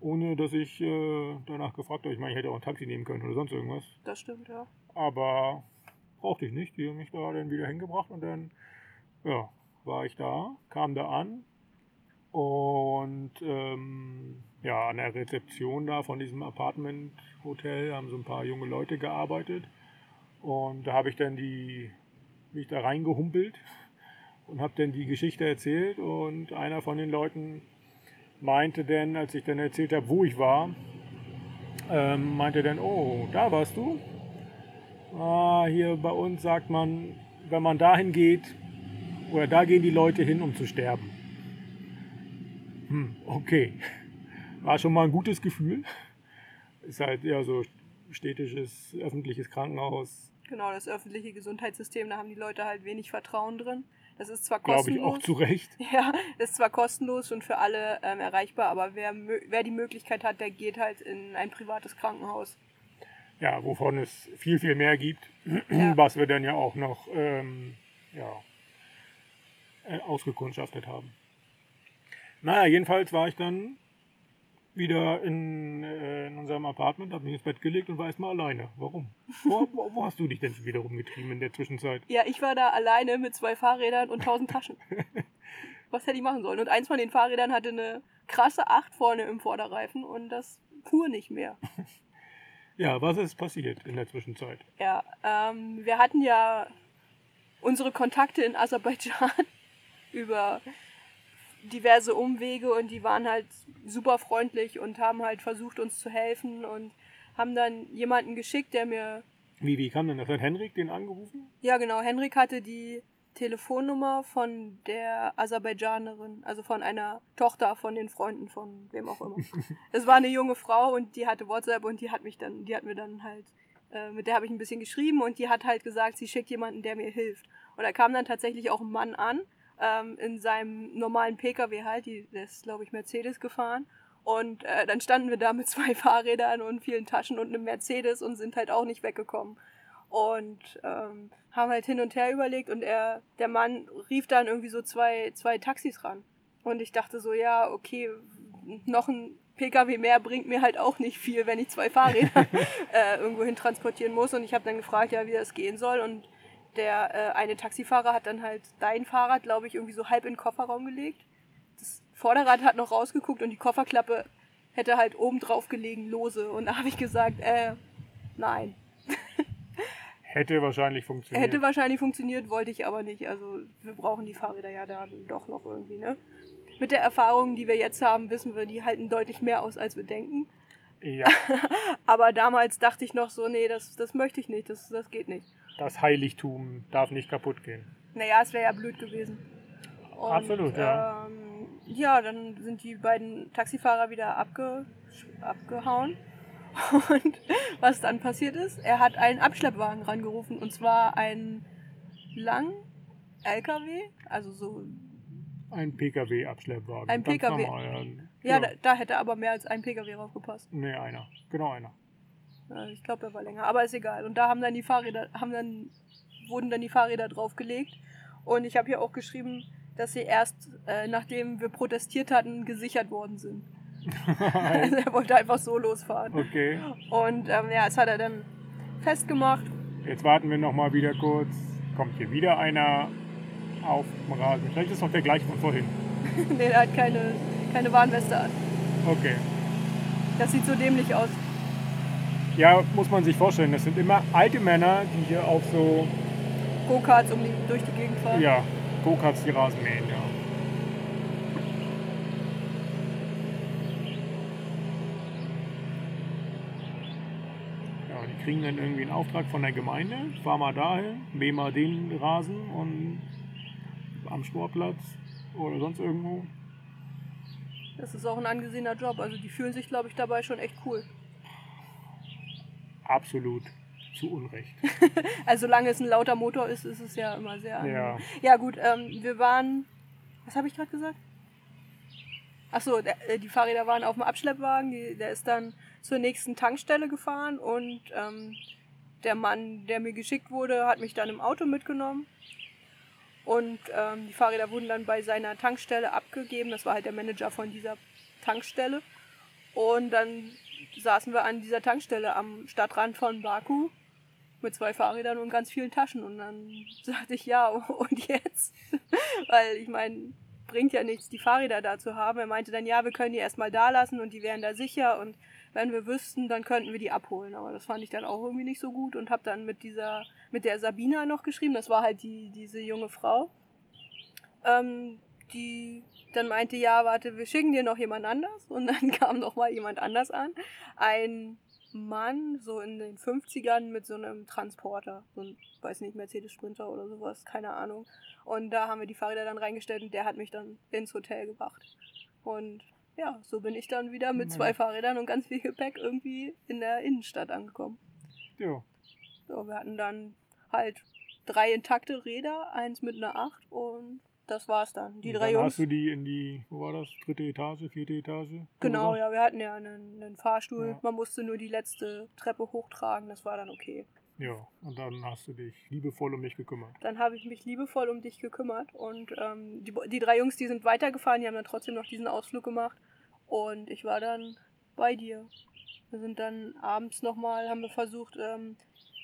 ohne dass ich äh, danach gefragt habe. Ich meine, ich hätte auch ein Taxi nehmen können oder sonst irgendwas. Das stimmt, ja. Aber brauchte ich nicht. Die haben mich da dann wieder hingebracht und dann ja, war ich da, kam da an und ähm, ja, an der Rezeption da von diesem Apartment-Hotel haben so ein paar junge Leute gearbeitet und da habe ich dann die, mich da reingehumpelt und habe dann die Geschichte erzählt und einer von den Leuten meinte dann, als ich dann erzählt habe, wo ich war, ähm, meinte dann, oh, da warst du? Ah, hier bei uns sagt man, wenn man dahin geht, oder da gehen die Leute hin, um zu sterben. Hm, okay. War schon mal ein gutes Gefühl. Ist halt ja so städtisches, öffentliches Krankenhaus. Genau, das öffentliche Gesundheitssystem, da haben die Leute halt wenig Vertrauen drin. Das ist zwar Glaube ich kostenlos. auch zu Recht. Ja, ist zwar kostenlos und für alle ähm, erreichbar, aber wer, wer die Möglichkeit hat, der geht halt in ein privates Krankenhaus. Ja, wovon es viel, viel mehr gibt, Ja. was wir dann ja auch noch ähm, ja, äh, ausgekundschaftet haben. Naja, jedenfalls war ich dann wieder in, äh, in unserem Apartment, habe mich ins Bett gelegt und war erstmal alleine. Warum? Wo, wo, wo hast du dich denn wieder rumgetrieben in der Zwischenzeit? Ja, ich war da alleine mit zwei Fahrrädern und tausend Taschen. Was hätte ich machen sollen? Und eins von den Fahrrädern hatte eine krasse Acht vorne im Vorderreifen und das fuhr nicht mehr. Ja, was ist passiert in der Zwischenzeit? Ja, ähm, wir hatten ja unsere Kontakte in Aserbaidschan über diverse Umwege und die waren halt super freundlich und haben halt versucht, uns zu helfen und haben dann jemanden geschickt, der mir, Wie, wie kam denn das? Hat Henrik den angerufen? ja genau, Henrik hatte die Telefonnummer von der Aserbaidschanerin, also von einer Tochter von den Freunden von wem auch immer. Es war eine junge Frau und die hatte WhatsApp und die hat mich dann, die hat mir dann halt, äh, mit der habe ich ein bisschen geschrieben und die hat halt gesagt, sie schickt jemanden, der mir hilft. Und da kam dann tatsächlich auch ein Mann an, ähm, in seinem normalen Pkw halt, die, der ist glaube ich Mercedes gefahren. Und äh, dann standen wir da mit zwei Fahrrädern und vielen Taschen und einem Mercedes und sind halt auch nicht weggekommen. Und ähm, haben halt hin und her überlegt und er, der Mann rief dann irgendwie so zwei, zwei Taxis ran. Und ich dachte so, ja, okay, noch ein Pkw mehr bringt mir halt auch nicht viel, wenn ich zwei Fahrräder äh, irgendwo hin transportieren muss. Und ich habe dann gefragt, ja, wie das gehen soll. Und der äh, eine Taxifahrer hat dann halt dein Fahrrad, glaube ich, irgendwie so halb in den Kofferraum gelegt. Das Vorderrad hat noch rausgeguckt und die Kofferklappe hätte halt oben drauf gelegen, lose. Und da habe ich gesagt, äh, nein. Hätte wahrscheinlich funktioniert. Hätte wahrscheinlich funktioniert, wollte ich aber nicht. Also wir brauchen die Fahrräder ja dann doch noch irgendwie, ne? Mit der Erfahrung, die wir jetzt haben, wissen wir, die halten deutlich mehr aus, als wir denken. ja, Aber damals dachte ich noch so, nee, das, das möchte ich nicht, das, das geht nicht. das Heiligtum darf nicht kaputt gehen. Naja, es wäre ja blöd gewesen. Und, Absolut, ja. Ähm, ja, dann sind die beiden Taxifahrer wieder abge, abgehauen. Und was dann passiert ist, er hat einen Abschleppwagen rangerufen und zwar einen langen LKW, also so, Ein PKW-Abschleppwagen. Ein Ganz PKW. normal, ja, Da, da hätte aber mehr als ein PKW raufgepasst. Nee, einer. Genau einer. Ja, Ich glaube, er war länger, aber ist egal. Und da haben dann die Fahrräder, haben dann, wurden dann die Fahrräder draufgelegt. Und ich habe hier auch geschrieben, dass sie erst, äh, nachdem wir protestiert hatten, gesichert worden sind. Also er wollte einfach so losfahren. okay. Und ähm, ja, das hat er dann festgemacht. Jetzt warten wir noch mal wieder kurz. Kommt hier wieder einer auf dem Rasen. Vielleicht ist es noch der gleiche von vorhin. nee, er hat keine, keine Warnweste an. Okay. Das sieht so dämlich aus. Ja, muss man sich vorstellen. Das sind immer alte Männer, die hier auf so Go-Karts um die, durch die Gegend fahren. ja, Go-Karts die Rasen mähen. Ja. Kriegen dann irgendwie einen Auftrag von der Gemeinde, fahr mal dahin, mäh mal den Rasen und am Sportplatz oder sonst irgendwo. Das ist auch ein angesehener Job. Also die fühlen sich, glaube ich, dabei schon echt cool. Absolut zu Unrecht. also solange es ein lauter Motor ist, ist es ja immer sehr Ja. Ja gut, ähm, wir waren. Was habe ich gerade gesagt? Achso, die Fahrräder waren auf dem Abschleppwagen. Die, der ist dann zur nächsten Tankstelle gefahren und ähm, der Mann, der mir geschickt wurde, hat mich dann im Auto mitgenommen. Und ähm, die Fahrräder wurden dann bei seiner Tankstelle abgegeben. Das war halt der Manager von dieser Tankstelle. Und dann saßen wir an dieser Tankstelle am Stadtrand von Baku mit zwei Fahrrädern und ganz vielen Taschen. Und dann sagte ich, ja, und jetzt? Weil ich meine, bringt ja nichts, die Fahrräder da zu haben. Er meinte dann, ja, wir können die erstmal da lassen und die wären da sicher. Und wenn wir wüssten, dann könnten wir die abholen. Aber das fand ich dann auch irgendwie nicht so gut und habe dann mit dieser, mit der Sabina noch geschrieben. Das war halt die, diese junge Frau. Ähm, die dann meinte, ja, warte, wir schicken dir noch jemand anders. Und dann kam noch mal jemand anders an. Ein Mann, so in den 50ern, mit so einem Transporter. So ein, weiß nicht, Mercedes Sprinter oder sowas, keine Ahnung. Und da haben wir die Fahrräder dann reingestellt und der hat mich dann ins Hotel gebracht. Und ja, so bin ich dann wieder mit zwei Fahrrädern und ganz viel Gepäck irgendwie in der Innenstadt angekommen. Ja. So, wir hatten dann halt drei intakte Räder, eins mit einer 8 und das war's dann. Die Und drei dann Jungs. hast du die in die, wo war das? Dritte Etage, vierte Etage? Genau, Oder? ja, wir hatten ja einen, einen Fahrstuhl. Ja. Man musste nur die letzte Treppe hochtragen, das war dann okay. Ja, und dann hast du dich liebevoll um mich gekümmert. Dann habe ich mich liebevoll um dich gekümmert und ähm, die, die drei Jungs, die sind weitergefahren, die haben dann trotzdem noch diesen Ausflug gemacht und ich war dann bei dir. Wir sind dann abends nochmal, haben wir versucht, ähm,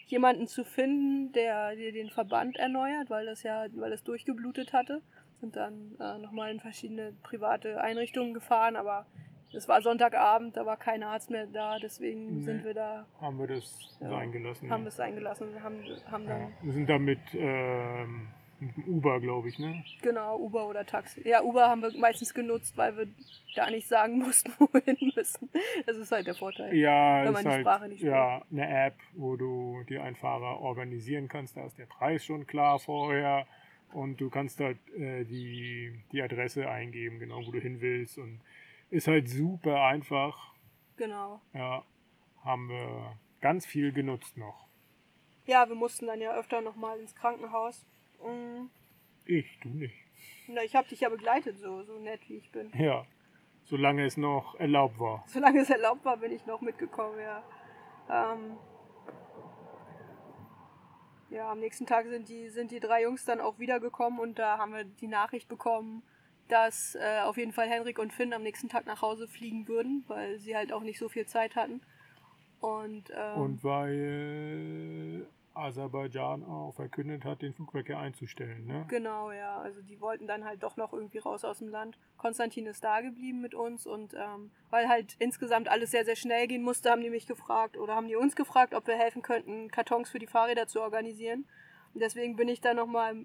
jemanden zu finden, der, der den Verband erneuert, weil das ja, weil es durchgeblutet hatte. Sind dann äh, nochmal in verschiedene private Einrichtungen gefahren, aber es war Sonntagabend, da war kein Arzt mehr da, deswegen Nee. sind wir da, Haben wir das Ja. sein gelassen. haben wir es eingelassen und haben, haben dann ja. Wir sind da mit, ähm, mit dem Uber, glaube ich, ne? Genau, Uber oder Taxi. Ja, Uber haben wir meistens genutzt, weil wir da nicht sagen mussten, wo wir hin müssen. Das ist halt der Vorteil. Ja, Wenn man die halt, Sprache nicht ja, eine App, wo du dir einen Fahrer organisieren kannst. Da ist der Preis schon klar vorher und du kannst halt äh, die, die Adresse eingeben, genau wo du hin willst. Und ist halt super einfach. Genau. Ja, haben wir ganz viel genutzt noch. Ja, wir mussten dann ja öfter nochmal ins Krankenhaus. Mm, Ich, du nicht. Na, ich habe dich ja begleitet, so, so nett wie ich bin. Ja, solange es noch erlaubt war. Solange es erlaubt war, bin ich noch mitgekommen, ja. Ähm, ja, am nächsten Tag sind die, sind die drei Jungs dann auch wiedergekommen und da haben wir die Nachricht bekommen, dass äh, auf jeden Fall Henrik und Finn am nächsten Tag nach Hause fliegen würden, weil sie halt auch nicht so viel Zeit hatten. Und, ähm, Und weil Aserbaidschan auch verkündet hat, den Flugverkehr einzustellen, ne? Genau, ja. Also die wollten dann halt doch noch irgendwie raus aus dem Land. Konstantin ist da geblieben mit uns und ähm, weil halt insgesamt alles sehr, sehr schnell gehen musste, haben die mich gefragt oder haben die uns gefragt, ob wir helfen könnten, Kartons für die Fahrräder zu organisieren. Deswegen bin ich dann nochmal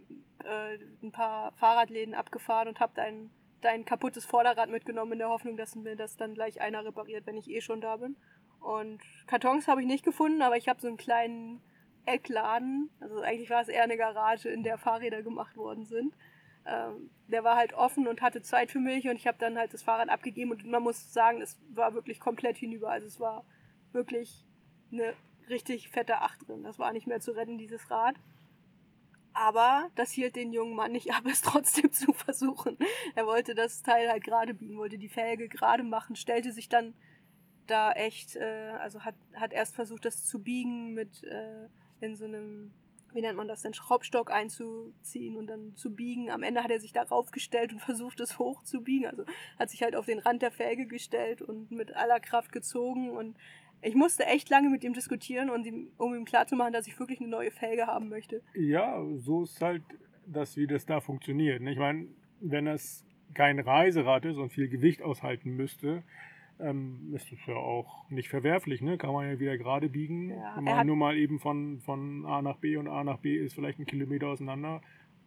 äh, ein paar Fahrradläden abgefahren und habe dein, dein kaputtes Vorderrad mitgenommen in der Hoffnung, dass mir das dann gleich einer repariert, wenn ich eh schon da bin. Und Kartons habe ich nicht gefunden, aber ich habe so einen kleinen Eckladen. Also eigentlich war es eher eine Garage, in der Fahrräder gemacht worden sind. Ähm, der war halt offen und hatte Zeit für mich und ich habe dann halt das Fahrrad abgegeben und man muss sagen, es war wirklich komplett hinüber. Also es war wirklich eine richtig fette Acht drin. Das war nicht mehr zu retten, dieses Rad. Aber das hielt den jungen Mann nicht ab, es trotzdem zu versuchen. Er wollte das Teil halt gerade biegen, wollte die Felge gerade machen, stellte sich dann da echt, äh, also hat, hat erst versucht, das zu biegen mit äh, in so einem, wie nennt man das denn, Schraubstock einzuziehen und dann zu biegen. Am Ende hat er sich darauf gestellt und versucht, es hoch zu biegen. Also hat sich halt auf den Rand der Felge gestellt und mit aller Kraft gezogen und ich musste echt lange mit ihm diskutieren, und ihm, um ihm klarzumachen, dass ich wirklich eine neue Felge haben möchte. Ja, so ist halt das, wie das da funktioniert. ne? Ich meine, wenn das kein Reiserad ist und viel Gewicht aushalten müsste, ähm, ist das ja auch nicht verwerflich, ne? Kann man ja wieder gerade biegen. Ja, Wenn man nur mal eben von, von A nach B und A nach B ist vielleicht ein Kilometer auseinander.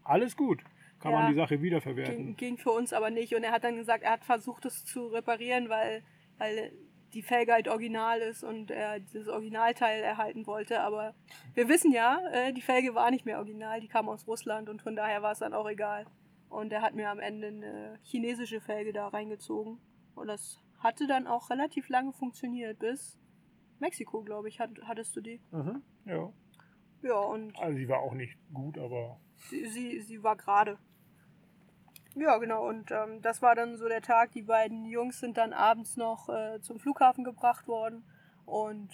Alles gut. Kann Ja. man die Sache Ging, wiederverwerten. ging für uns aber nicht. Und er hat dann gesagt, er hat versucht, es zu reparieren, weil, weil die Felge halt original ist und er dieses Originalteil erhalten wollte. Aber wir wissen ja, äh, die Felge war nicht mehr original, die kam aus Russland und von daher war es dann auch egal. Und er hat mir am Ende eine chinesische Felge da reingezogen. Und das hatte dann auch relativ lange funktioniert, bis Mexiko, glaube ich, hat, hattest du die. Mhm, ja. Ja, und Also sie war auch nicht gut, aber sie, sie, sie war gerade. Ja, genau. Und ähm, das war dann so der Tag. Die beiden Jungs sind dann abends noch äh, zum Flughafen gebracht worden und,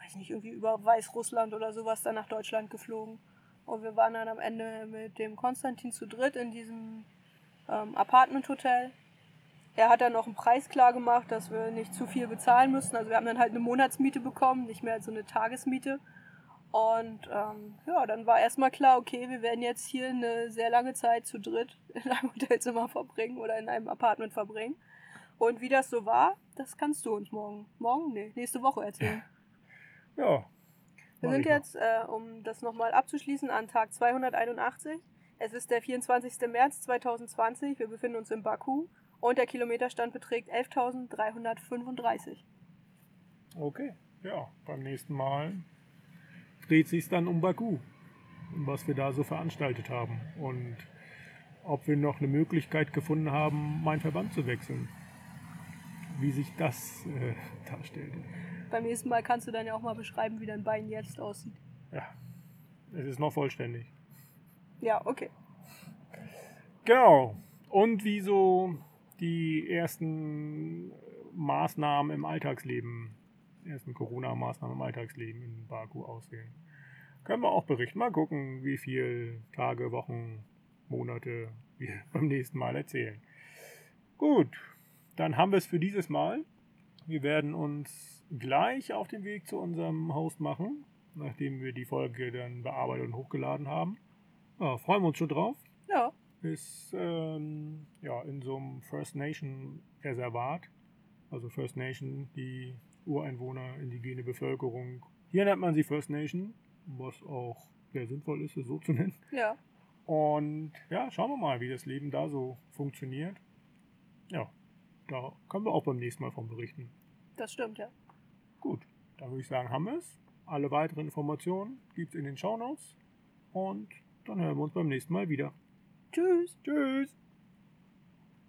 weiß nicht, irgendwie über Weißrussland oder sowas dann nach Deutschland geflogen. Und wir waren dann am Ende mit dem Konstantin zu dritt in diesem ähm, Apartment-Hotel. Er hat dann noch einen Preis klar gemacht, dass wir nicht zu viel bezahlen müssten. Also wir haben dann halt eine Monatsmiete bekommen, nicht mehr so eine Tagesmiete. Und ähm, ja, dann war erstmal klar, okay, wir werden jetzt hier eine sehr lange Zeit zu dritt in einem Hotelzimmer verbringen oder in einem Apartment verbringen. Und wie das so war, das kannst du uns morgen, morgen, nee, nächste Woche erzählen. ja. Wir sind jetzt, äh, um das nochmal abzuschließen, an Tag 281. Es ist der 24. März 2020. Wir befinden uns in Baku und der Kilometerstand beträgt 11.335. Okay, ja, beim nächsten Mal dreht sich dann um Baku und was wir da so veranstaltet haben und ob wir noch eine Möglichkeit gefunden haben, meinen Verband zu wechseln. Wie sich das äh, darstellte. Beim nächsten Mal kannst du dann ja auch mal beschreiben, wie dein Bein jetzt aussieht. Ja, es ist noch vollständig. Ja, okay. Genau. Und wie so die ersten Maßnahmen im Alltagsleben, ersten Corona-Maßnahmen im Alltagsleben in Baku aussehen. Können wir auch berichten. Mal gucken, wie viele Tage, Wochen, Monate wir beim nächsten Mal erzählen. Gut, dann haben wir es für dieses Mal. Wir werden uns gleich auf den Weg zu unserem Host machen, nachdem wir die Folge dann bearbeitet und hochgeladen haben. Ja, freuen wir uns schon drauf Ja, ist ähm, ja, in so einem First Nation Reservat. Also First Nation, die Ureinwohner, indigene Bevölkerung. Hier nennt man sie First Nation, was auch sehr sinnvoll ist, es so zu nennen. ja. Und ja, schauen wir mal, wie das Leben da so funktioniert. Ja, da können wir auch beim nächsten Mal von berichten. Das stimmt, ja. Gut, dann würde ich sagen, haben wir es. Alle weiteren Informationen gibt es in den Shownotes. Und dann hören wir uns beim nächsten Mal wieder. Tschüss. Tschüss!